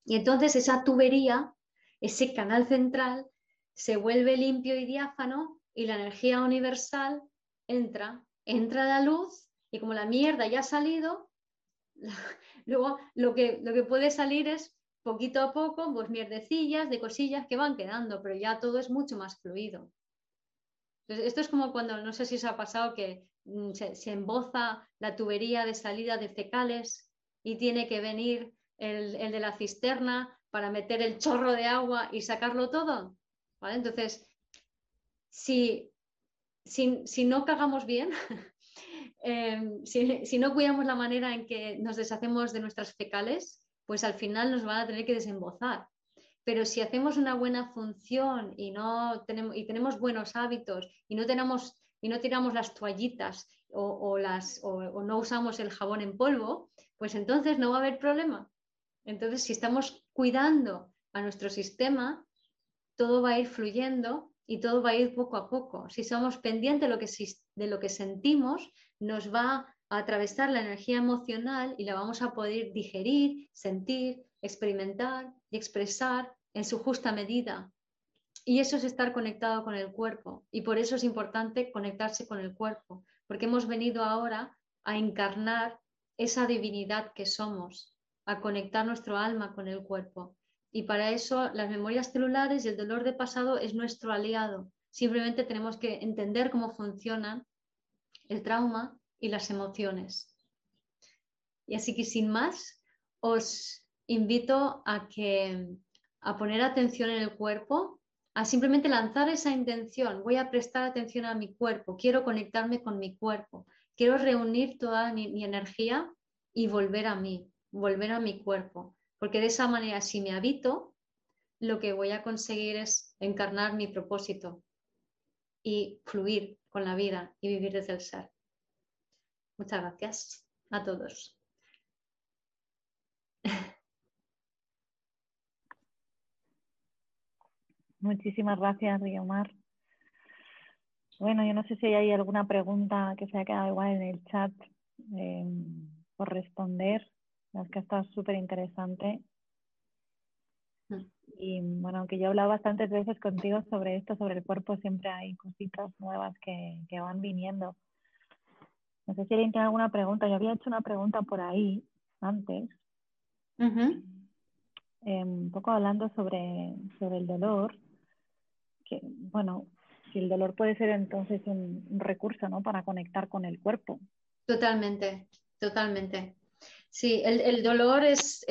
Y entonces esa tubería, ese canal central, se vuelve limpio y diáfano y la energía universal entra, entra la luz y como la mierda ya ha salido, [LAUGHS] Luego lo que, lo que puede salir es poquito a poco, pues mierdecillas de cosillas que van quedando, pero ya todo es mucho más fluido. esto es como cuando, no sé si os ha pasado que mm, se, emboza la tubería de salida de fecales y tiene que venir el, de la cisterna para meter el chorro de agua y sacarlo todo. Entonces, si, si, si no cagamos bien, [LAUGHS] Em, si, no cuidamos la manera en que nos deshacemos de nuestras fecales, pues al final nos van a tener que desembozar. Pero si hacemos una buena función y, no tenemos, y tenemos buenos hábitos y no, tenemos, y no tiramos las toallitas o, las, o no usamos el jabón en polvo, pues entonces no va a haber problema. Entonces, si estamos cuidando a nuestro sistema, todo va a ir fluyendo y todo va a ir poco a poco. Si somos pendientes de lo que, de lo que sentimos, nos va a atravesar la energía emocional y la vamos a poder digerir, sentir, experimentar y expresar en su justa medida. Y eso es estar conectado con el cuerpo. Y por eso es importante conectarse con el cuerpo, porque hemos venido ahora a encarnar esa divinidad que somos, a conectar nuestro alma con el cuerpo. Y para eso las memorias celulares y el dolor de pasado es nuestro aliado. Simplemente tenemos que entender cómo funcionan el trauma y las emociones. Y así que sin más, os invito a que a poner atención en el cuerpo, a simplemente lanzar esa intención. Voy a prestar atención a mi cuerpo, quiero conectarme con mi cuerpo, quiero reunir toda mi energía y volver a mí, volver a mi cuerpo porque de esa manera, si me habito, lo que voy a conseguir es encarnar mi propósito y fluir con la vida y vivir desde el ser. Muchas gracias a todos. [LAUGHS] Muchísimas gracias, Guiomar. Bueno, yo no sé si hay alguna pregunta que se ha quedado igual en el chat eh, por responder. Es que está súper interesante. Mm. Y bueno, aunque yo he hablado bastantes veces contigo sobre esto, sobre el cuerpo, siempre hay cositas nuevas que, van viniendo. No sé si alguien tiene alguna pregunta. Yo había hecho una pregunta por ahí antes, em, un poco hablando sobre, sobre el dolor, que bueno, si el dolor puede ser entonces un recurso, ¿no? Para conectar con el cuerpo. Totalmente, totalmente. Sí, el, dolor es,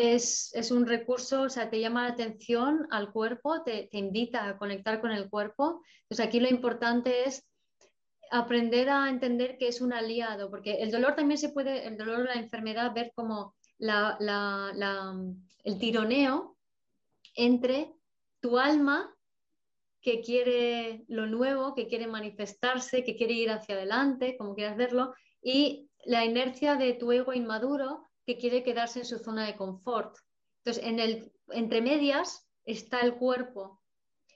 un recurso, o sea, te llama la atención al cuerpo, te, invita a conectar con el cuerpo. Entonces aquí lo importante es aprender a entender que es un aliado, porque el dolor también se puede, el dolor, la enfermedad, ver como el tironeo entre tu alma que quiere lo nuevo, que quiere manifestarse, que quiere ir hacia adelante, como quieras verlo, y la inercia de tu ego inmaduro que quiere quedarse en su zona de confort. Entonces, en el, entre medias está el cuerpo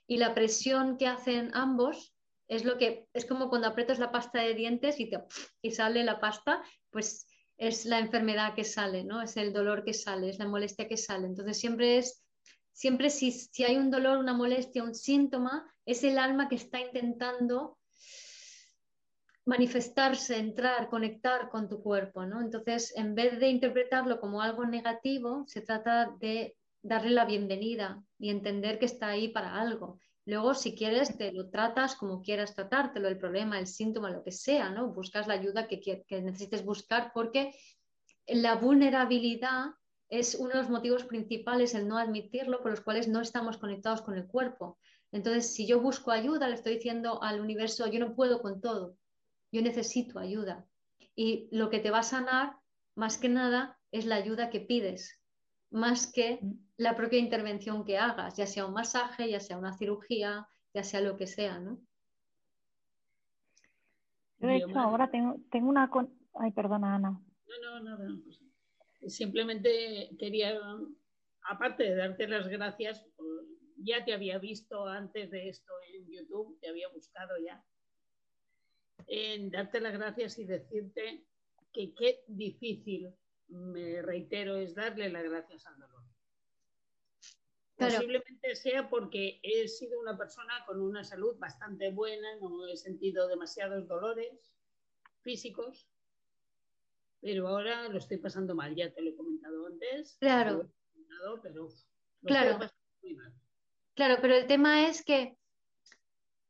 y la presión que hacen ambos es lo que es como cuando aprietas la pasta de dientes y, te, y sale la pasta, pues es la enfermedad que sale, ¿no? Es el dolor que sale, es la molestia que sale. Entonces siempre es, siempre si, hay un dolor, una molestia, un síntoma, es el alma que está intentando manifestarse, entrar, conectar con tu cuerpo, ¿no? Entonces, en vez de interpretarlo como algo negativo, se trata de darle la bienvenida y entender que está ahí para algo. Luego, si quieres, te lo tratas como quieras tratártelo, el problema, el síntoma, lo que sea, ¿no? Buscas la ayuda que necesites buscar porque la vulnerabilidad es uno de los motivos principales, el no admitirlo, por los cuales no estamos conectados con el cuerpo. Entonces, si yo busco ayuda, le estoy diciendo al universo, yo no puedo con todo, yo necesito ayuda. Y lo que te va a sanar, más que nada, es la ayuda que pides, más que la propia intervención que hagas, ya sea un masaje, ya sea una cirugía, ya sea lo que sea, ¿no? De hecho, ahora tengo, tengo una... Ay, perdona, Ana. No, no, no, Simplemente quería, aparte de darte las gracias, ya te había visto antes de esto en YouTube, te había buscado ya en darte las gracias y decirte que qué difícil, me reitero, es darle las gracias al dolor. Posiblemente sea porque he sido una persona con una salud bastante buena, no he sentido demasiados dolores físicos, pero ahora lo estoy pasando mal, ya te lo he comentado antes. Claro. pero claro. Claro, pero el tema es que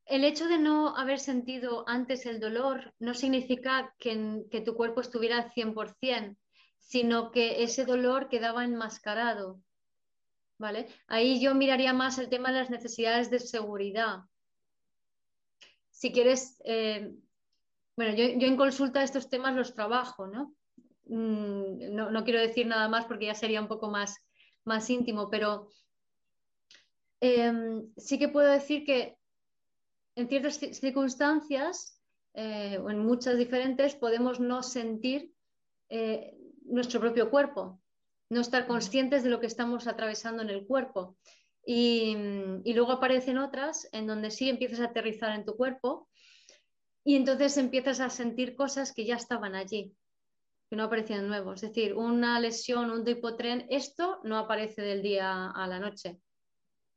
el hecho de no haber sentido antes el dolor no significa que, tu cuerpo estuviera al 100%, sino que ese dolor quedaba enmascarado. ¿Vale? Ahí yo miraría más el tema de las necesidades de seguridad. Si quieres, eh, bueno, yo, en consulta estos temas los trabajo, mm, ¿no? ¿no? quiero decir nada más porque ya sería un poco más, más íntimo, pero em, sí que puedo decir que en ciertas circunstancias, eh, o en muchas diferentes, podemos no sentir eh, nuestro propio cuerpo, no estar conscientes de lo que estamos atravesando en el cuerpo. Y, luego aparecen otras en donde sí empiezas a aterrizar en tu cuerpo y entonces empiezas a sentir cosas que ya estaban allí, que no aparecían nuevos. Es decir, una lesión, un hipotren, esto no aparece del día a la noche.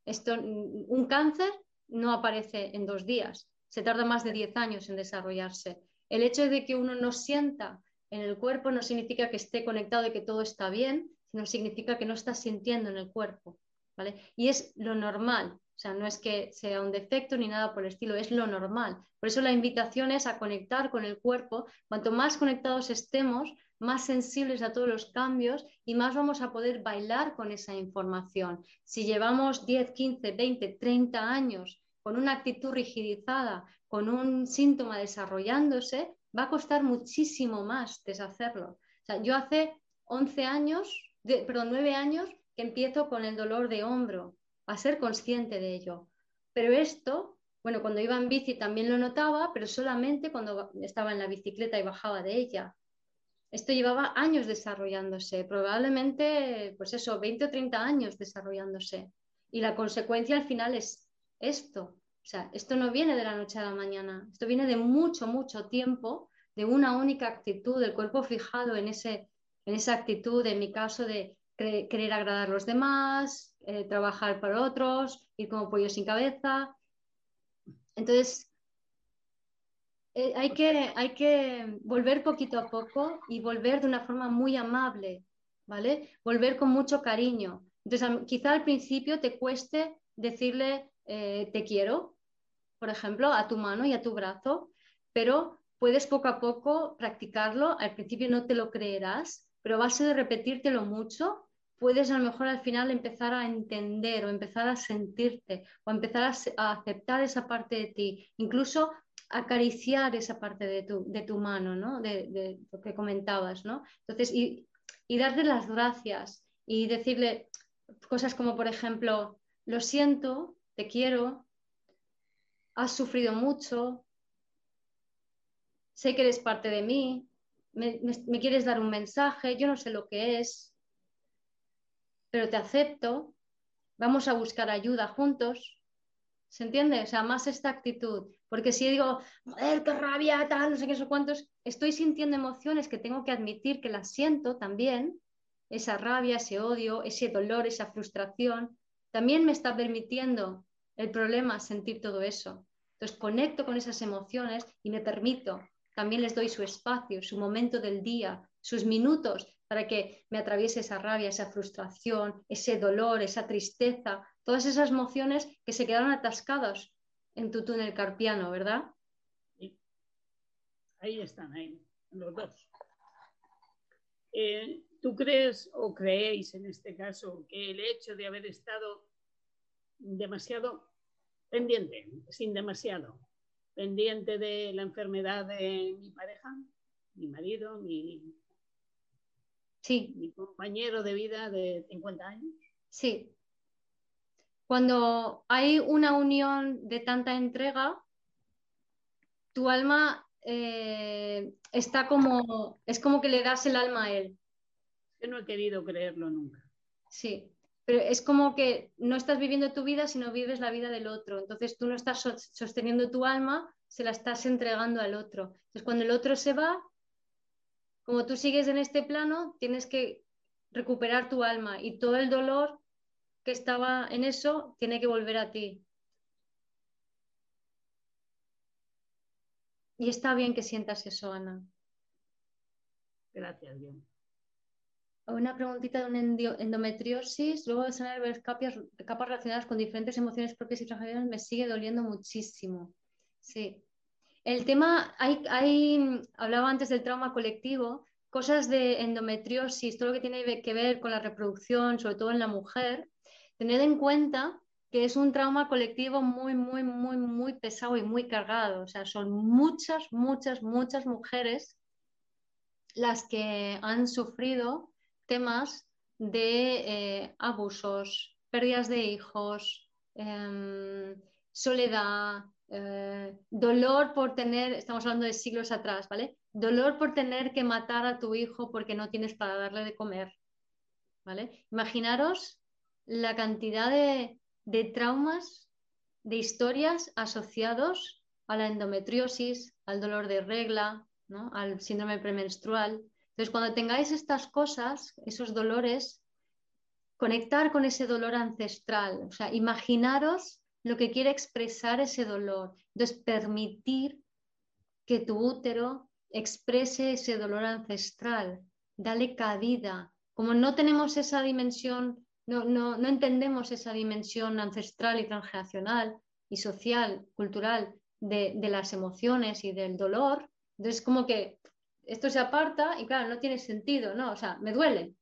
Esto, un cáncer no aparece en dos días, se tarda más de 10 años en desarrollarse. El hecho de que uno no sienta en el cuerpo no significa que esté conectado y que todo está bien, sino significa que no está sintiendo en el cuerpo. ¿vale? Y es lo normal, sea, no es que sea un defecto ni nada por el estilo, es lo normal. Por eso la invitación es a conectar con el cuerpo. Cuanto más conectados estemos, más sensibles a todos los cambios y más vamos a poder bailar con esa información. Si llevamos 10, 15, 20, 30 años con una actitud rigidizada, con un síntoma desarrollándose, va a costar muchísimo más deshacerlo. yo hace 11 años, perdón, 9 años que empiezo con el dolor de hombro, a ser consciente de ello. Pero esto, bueno, cuando iba en bici también lo notaba, pero solamente cuando estaba en la bicicleta y bajaba de ella. Esto llevaba años desarrollándose, probablemente, pues eso, 20 o 30 años desarrollándose. Y la consecuencia al final es esto. O sea, esto no viene de la noche a la mañana, esto viene de mucho, mucho tiempo, de una única actitud, del cuerpo fijado en, ese, en esa actitud, en mi caso, de querer agradar a los demás, eh, trabajar para otros, ir como pollo sin cabeza. Entonces, eh, hay, que, hay que volver poquito a poco y volver de una forma muy amable, ¿vale? Volver con mucho cariño. Entonces, quizá al principio te cueste decirle eh, te quiero, por ejemplo, a tu mano y a tu brazo, pero puedes poco a poco practicarlo. Al principio no te lo creerás, pero a base de repetírtelo mucho, puedes a lo mejor al final empezar a entender o empezar a sentirte o empezar a, aceptar esa parte de ti, incluso acariciar esa parte de tu, de tu mano, ¿no? De, lo que comentabas, ¿no? Entonces, y, y darle las gracias y decirle cosas como, por ejemplo, lo siento, te quiero, has sufrido mucho, sé que eres parte de mí, me, quieres dar un mensaje, yo no sé lo que es, pero te acepto, vamos a buscar ayuda juntos. ¿Se entiende? O sea, más esta actitud. Porque si digo, joder, qué rabia, tal, no sé qué, sé cuántos, estoy sintiendo emociones que tengo que admitir que las siento también, esa rabia, ese odio, ese dolor, esa frustración, también me está permitiendo el problema sentir todo eso. Entonces conecto con esas emociones y me permito también les doy su espacio, su momento del día, sus minutos para que me atraviese esa rabia, esa frustración, ese dolor, esa tristeza, todas esas emociones que se quedaron atascadas en tu túnel carpiano, ¿verdad? Ahí están, ahí, los dos. Eh, ¿Tú crees o creéis en este caso que el hecho de haber estado demasiado pendiente, sin demasiado, pendiente de la enfermedad de mi pareja, mi marido, mi, sí. mi compañero de vida de 50 años. Sí. Cuando hay una unión de tanta entrega, tu alma eh, está como, es como que le das el alma a él. Yo no he querido creerlo nunca. Sí, pero es como que no estás viviendo tu vida, sino vives la vida del otro. Entonces tú no estás sosteniendo tu alma, se la estás entregando al otro. Entonces cuando el otro se va, como tú sigues en este plano, tienes que recuperar tu alma y todo el dolor que estaba en eso tiene que volver a ti. Y está bien que sientas eso, Ana. Gracias, bien una preguntita de una endometriosis, luego de sanar varias capas, capas relacionadas con diferentes emociones propias y extranjeras, me sigue doliendo muchísimo. Sí. El tema, hay, hablaba antes del trauma colectivo, cosas de endometriosis, todo lo que tiene que ver con la reproducción, sobre todo en la mujer, tened en cuenta que es un trauma colectivo muy, muy, muy, muy pesado y muy cargado. O sea, son muchas, muchas, muchas mujeres las que han sufrido temas de eh, abusos, pérdidas de hijos, em, soledad, eh, dolor por tener, estamos hablando de siglos atrás, ¿vale? Dolor por tener que matar a tu hijo porque no tienes para darle de comer, ¿vale? Imaginaros la cantidad de, de traumas, de historias asociados a la endometriosis, al dolor de regla, ¿no? al síndrome premenstrual, entonces, cuando tengáis estas cosas, esos dolores, conectar con ese dolor ancestral, o sea, imaginaros lo que quiere expresar ese dolor. Entonces, permitir que tu útero exprese ese dolor ancestral, dale cabida. Como no tenemos esa dimensión, no, no, no entendemos esa dimensión ancestral y transgeneracional y social, cultural de, de las emociones y del dolor, entonces como que esto se aparta y claro, no tiene sentido, ¿no? O sea, me duele.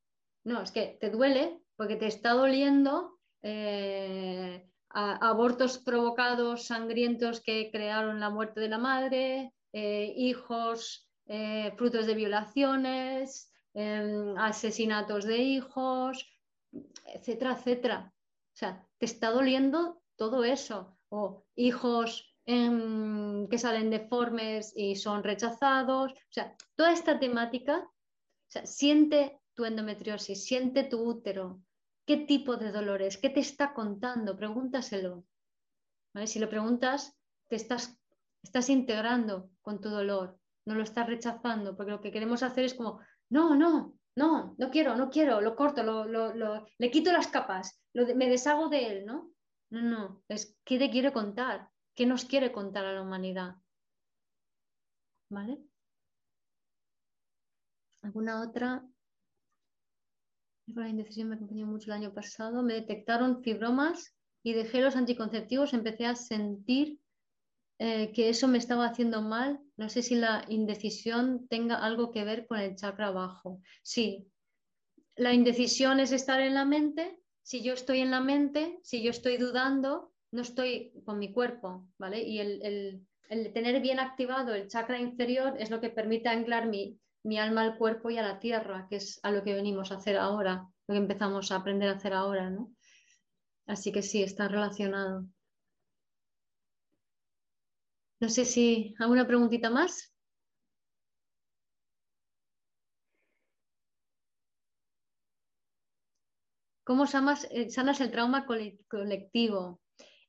No, es que te duele porque te está doliendo eh, abortos provocados, sangrientos que crearon la muerte de la madre, eh, hijos eh, frutos de violaciones, em, asesinatos de hijos, etcétera, etcétera. O sea, te está doliendo todo eso. O hijos Em, que salen deformes y son rechazados. O sea, toda esta temática, siente tu endometriosis, siente tu útero, qué tipo de dolores, qué te está contando, pregúntaselo. Si lo preguntas, te estás, estás integrando con tu dolor, no lo estás rechazando, porque lo que queremos hacer es como, no, no, no, no quiero, no quiero, lo corto, lo, le quito las capas, me deshago de él, ¿no? No, no, es qué te quiere contar, ¿Qué nos quiere contar a la humanidad? ¿Vale? ¿Alguna otra? La indecisión me acompañó mucho el año pasado. Me detectaron fibromas y dejé los anticonceptivos. Empecé a sentir eh, que eso me estaba haciendo mal. No sé si la indecisión tenga algo que ver con el chakra bajo. Sí, la indecisión es estar en la mente. Si yo estoy en la mente, si yo estoy dudando, no estoy con mi cuerpo, ¿vale? Y el, tener bien activado el chakra inferior es lo que permite anclar mi, mi alma al cuerpo y a la tierra, que es a lo que venimos a hacer ahora, lo que empezamos a aprender a hacer ahora, ¿no? Así que sí, está relacionado. No sé si alguna preguntita más. ¿Cómo sanas, eh, el trauma colectivo?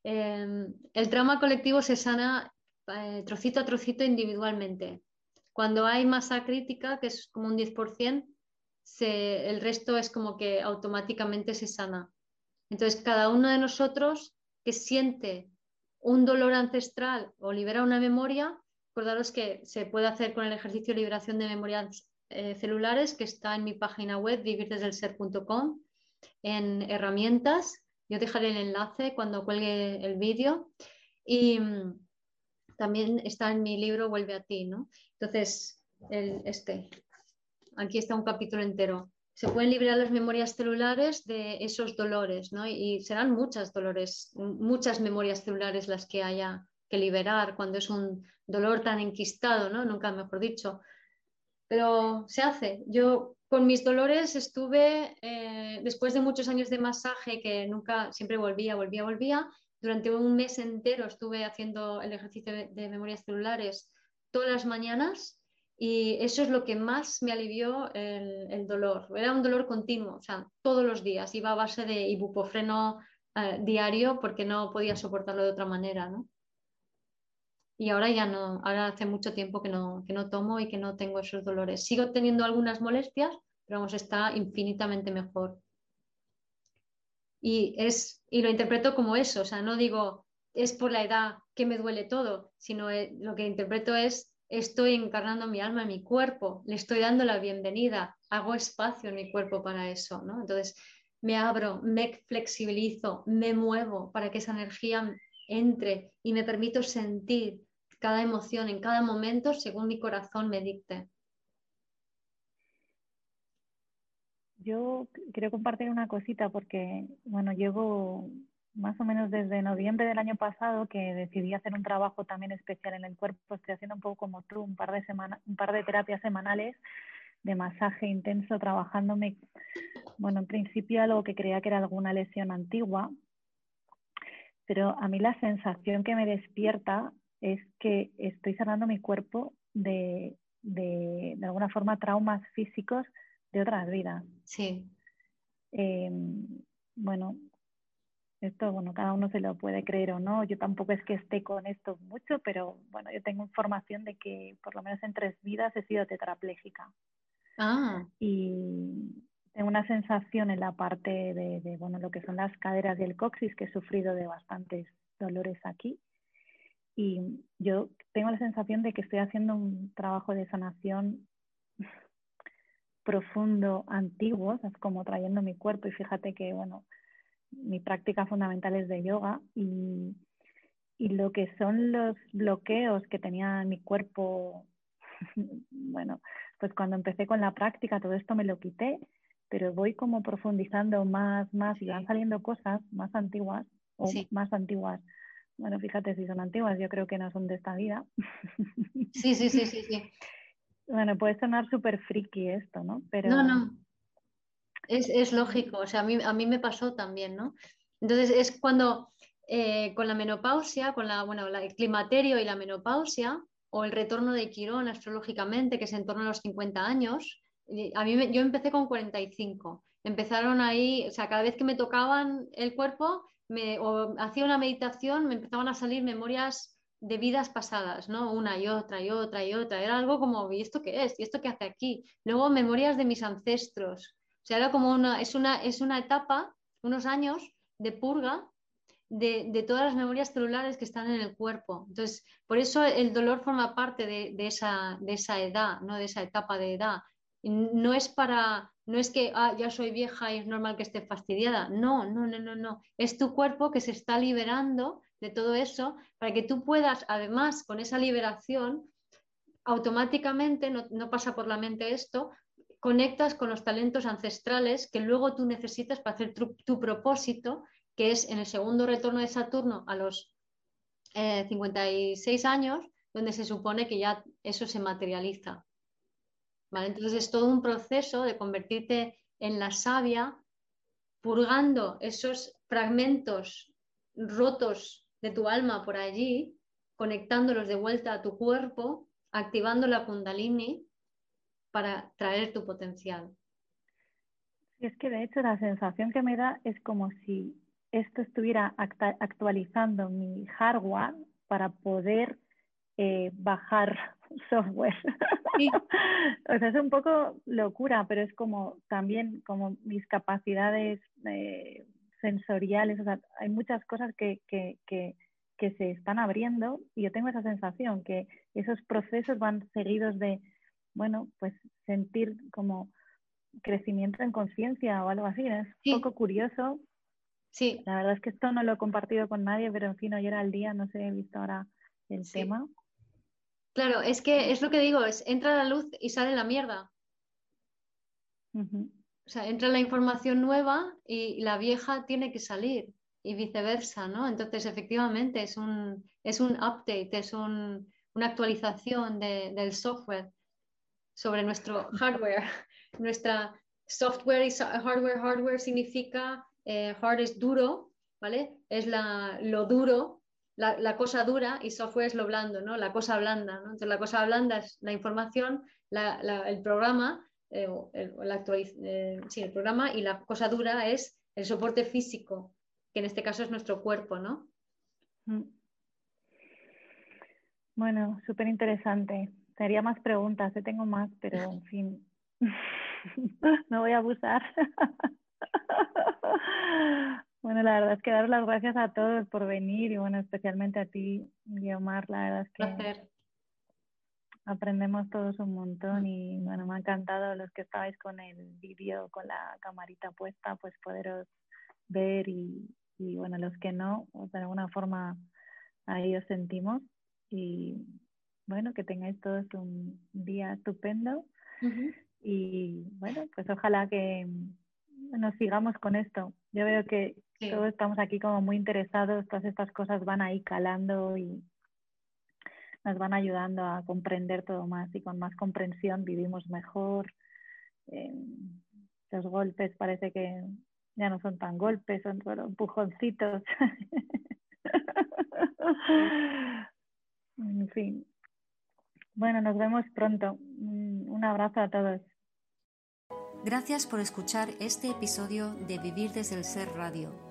Em, el trauma colectivo se sana eh, trocito a trocito individualmente. Cuando hay masa crítica, que es como un 10%, el resto es como que automáticamente se sana. Entonces, cada uno de nosotros que siente un dolor ancestral o libera una memoria, acordaros que se puede hacer con el ejercicio de liberación de memorias eh, celulares que está en mi página web vivirdeselser.com en herramientas. Yo dejaré el enlace cuando cuelgue el vídeo y mm, también está en mi libro Vuelve a ti, ¿no? Entonces, el, este, aquí está un capítulo entero se pueden liberar las memorias celulares de esos dolores, ¿no? Y serán muchas dolores, muchas memorias celulares las que haya que liberar cuando es un dolor tan enquistado, ¿no? Nunca mejor dicho. Pero se hace. Yo con mis dolores estuve, eh, después de muchos años de masaje, que nunca, siempre volvía, volvía, volvía, durante un mes entero estuve haciendo el ejercicio de memorias celulares todas las mañanas y eso es lo que más me alivió el, dolor. Era un dolor continuo, o sea, todos los días. Iba a base de ibuprofeno eh, diario porque no podía soportarlo de otra manera, ¿no? Y ahora ya no, ahora hace mucho tiempo que no, que no tomo y que no tengo esos dolores. Sigo teniendo algunas molestias, pero vamos, está infinitamente mejor. Y, es, y lo interpreto como eso, o sea, no digo es por la edad que me duele todo, sino eh, lo que interpreto es estoy encarnando mi alma en mi cuerpo, le estoy dando la bienvenida, hago espacio en mi cuerpo para eso, ¿no? Entonces me abro, me flexibilizo, me muevo para que esa energía entre y me permito sentir cada emoción en cada momento según mi corazón me dicte. Yo quiero compartir una cosita porque, bueno, llevo más o menos desde noviembre del año pasado que decidí hacer un trabajo también especial en el cuerpo. Estoy haciendo un poco como tú, un par de, semana, un par de terapias semanales de masaje intenso, trabajándome, bueno, en principio algo que creía que era alguna lesión antigua, pero a mí la sensación que me despierta es que estoy sanando mi cuerpo de, de, de alguna forma, traumas físicos de otras vidas. Sí. Em, bueno, esto, bueno, cada uno se lo puede creer o no. Yo tampoco es que esté con esto mucho, pero bueno, yo tengo información de que por lo menos en tres vidas he sido tetrapléjica. Ah. Y tengo una sensación en la parte de, de, bueno, lo que son las caderas y el coxis, que he sufrido de bastantes dolores aquí. Y yo tengo la sensación de que estoy haciendo un trabajo de sanación profundo, antiguo, es como trayendo mi cuerpo. Y fíjate que, bueno, mi práctica fundamental es de yoga y, y lo que son los bloqueos que tenía en mi cuerpo, [LAUGHS] bueno, pues cuando empecé con la práctica todo esto me lo quité, pero voy como profundizando más, más y van saliendo cosas más antiguas o más antiguas. Bueno, fíjate si son antiguas, yo creo que no son de esta vida. Sí, sí, sí, sí, sí. [LAUGHS] Bueno, puede sonar súper friki esto, ¿no? No, no. Es, lógico, o sea, a mí, a mí me pasó también, ¿no? Entonces es cuando eh, con la menopausia, con la, bueno, el climaterio y la menopausia, o el retorno de Quirón astrológicamente, que es en torno a los 50 años, a mí yo empecé con 45. Empezaron ahí, o sea, cada vez que me tocaban el cuerpo me, o hacía una meditación, me empezaban a salir memorias de vidas pasadas, ¿no? Una y otra y otra y otra. Era algo como, ¿y esto qué es? ¿Y esto qué hace aquí? Luego memorias de mis ancestros, o sea, era como una, es una, es una etapa, unos años de purga de, todas las memorias celulares que están en el cuerpo. Entonces, por eso el dolor forma parte de, esa, de esa edad, ¿no? de esa etapa de edad. no es para, no es que ah, ya soy vieja y es normal que esté fastidiada. No, no, no, no, no. Es tu cuerpo que se está liberando de todo eso, para que tú puedas, además, con esa liberación, automáticamente, no, pasa por la mente esto, conectas con los talentos ancestrales que luego tú necesitas para hacer tu, propósito, que es en el segundo retorno de Saturno a los 56 eh, años, donde se supone que ya eso se materializa. Entonces es todo un proceso de convertirte en la sabia, purgando esos fragmentos rotos de tu alma por allí, conectándolos de vuelta a tu cuerpo, activando la kundalini para traer tu potencial. Y es que de hecho la sensación que me da es como si esto estuviera actualizando mi hardware para poder eh, bajar [LAUGHS] software. [LAUGHS] o sea, es un poco locura, pero es como también como mis capacidades eh, sensoriales, o sea, hay muchas cosas que, que, que, que, se están abriendo y yo tengo esa sensación que esos procesos van seguidos de, bueno, pues sentir como crecimiento en conciencia o algo así, es un poco curioso. Sí. La verdad es que esto no lo he compartido con nadie, pero en fin, hoy era el día, no sé, he visto ahora el tema. Claro, es que es lo que digo, es entra la luz y sale la mierda. O sea, entra la información nueva y la vieja tiene que salir y viceversa, ¿no? Entonces, efectivamente, es un, es un update, es una actualización del software sobre nuestro hardware. [LAUGHS] Nuestra software y hardware, hardware significa, eh, hard es duro, ¿vale? Es la, lo duro la, cosa dura y software es lo blando, ¿no? La cosa blanda, ¿no? Entonces la cosa blanda es la información, el programa, eh, el, eh, sí, el programa y la cosa dura es el soporte físico, que en este caso es nuestro cuerpo, ¿no? Mm. Bueno, súper interesante. Tendría más preguntas, yo tengo más, pero en fin, [LAUGHS] no voy a abusar. [LAUGHS] Bueno, la verdad es que dar las gracias a todos por venir y bueno, especialmente a ti, Guiomar, la verdad es que aprendemos todos un montón y bueno, me ha encantado los que estabais con el vídeo, con la camarita puesta, pues poderos ver y, bueno, los que no, pues, de alguna forma ahí os sentimos y bueno, que tengáis todos un día estupendo y bueno, pues ojalá que nos sigamos con esto. Yo veo que todos estamos aquí como muy interesados, todas estas cosas van ahí calando y nos van ayudando a comprender todo más y con más comprensión vivimos mejor. Eh, los golpes parece que ya no son tan golpes, son solo empujoncitos. [LAUGHS] en fin. Bueno, nos vemos pronto. Un abrazo a todos. Gracias por escuchar este episodio de Vivir desde el Ser Radio.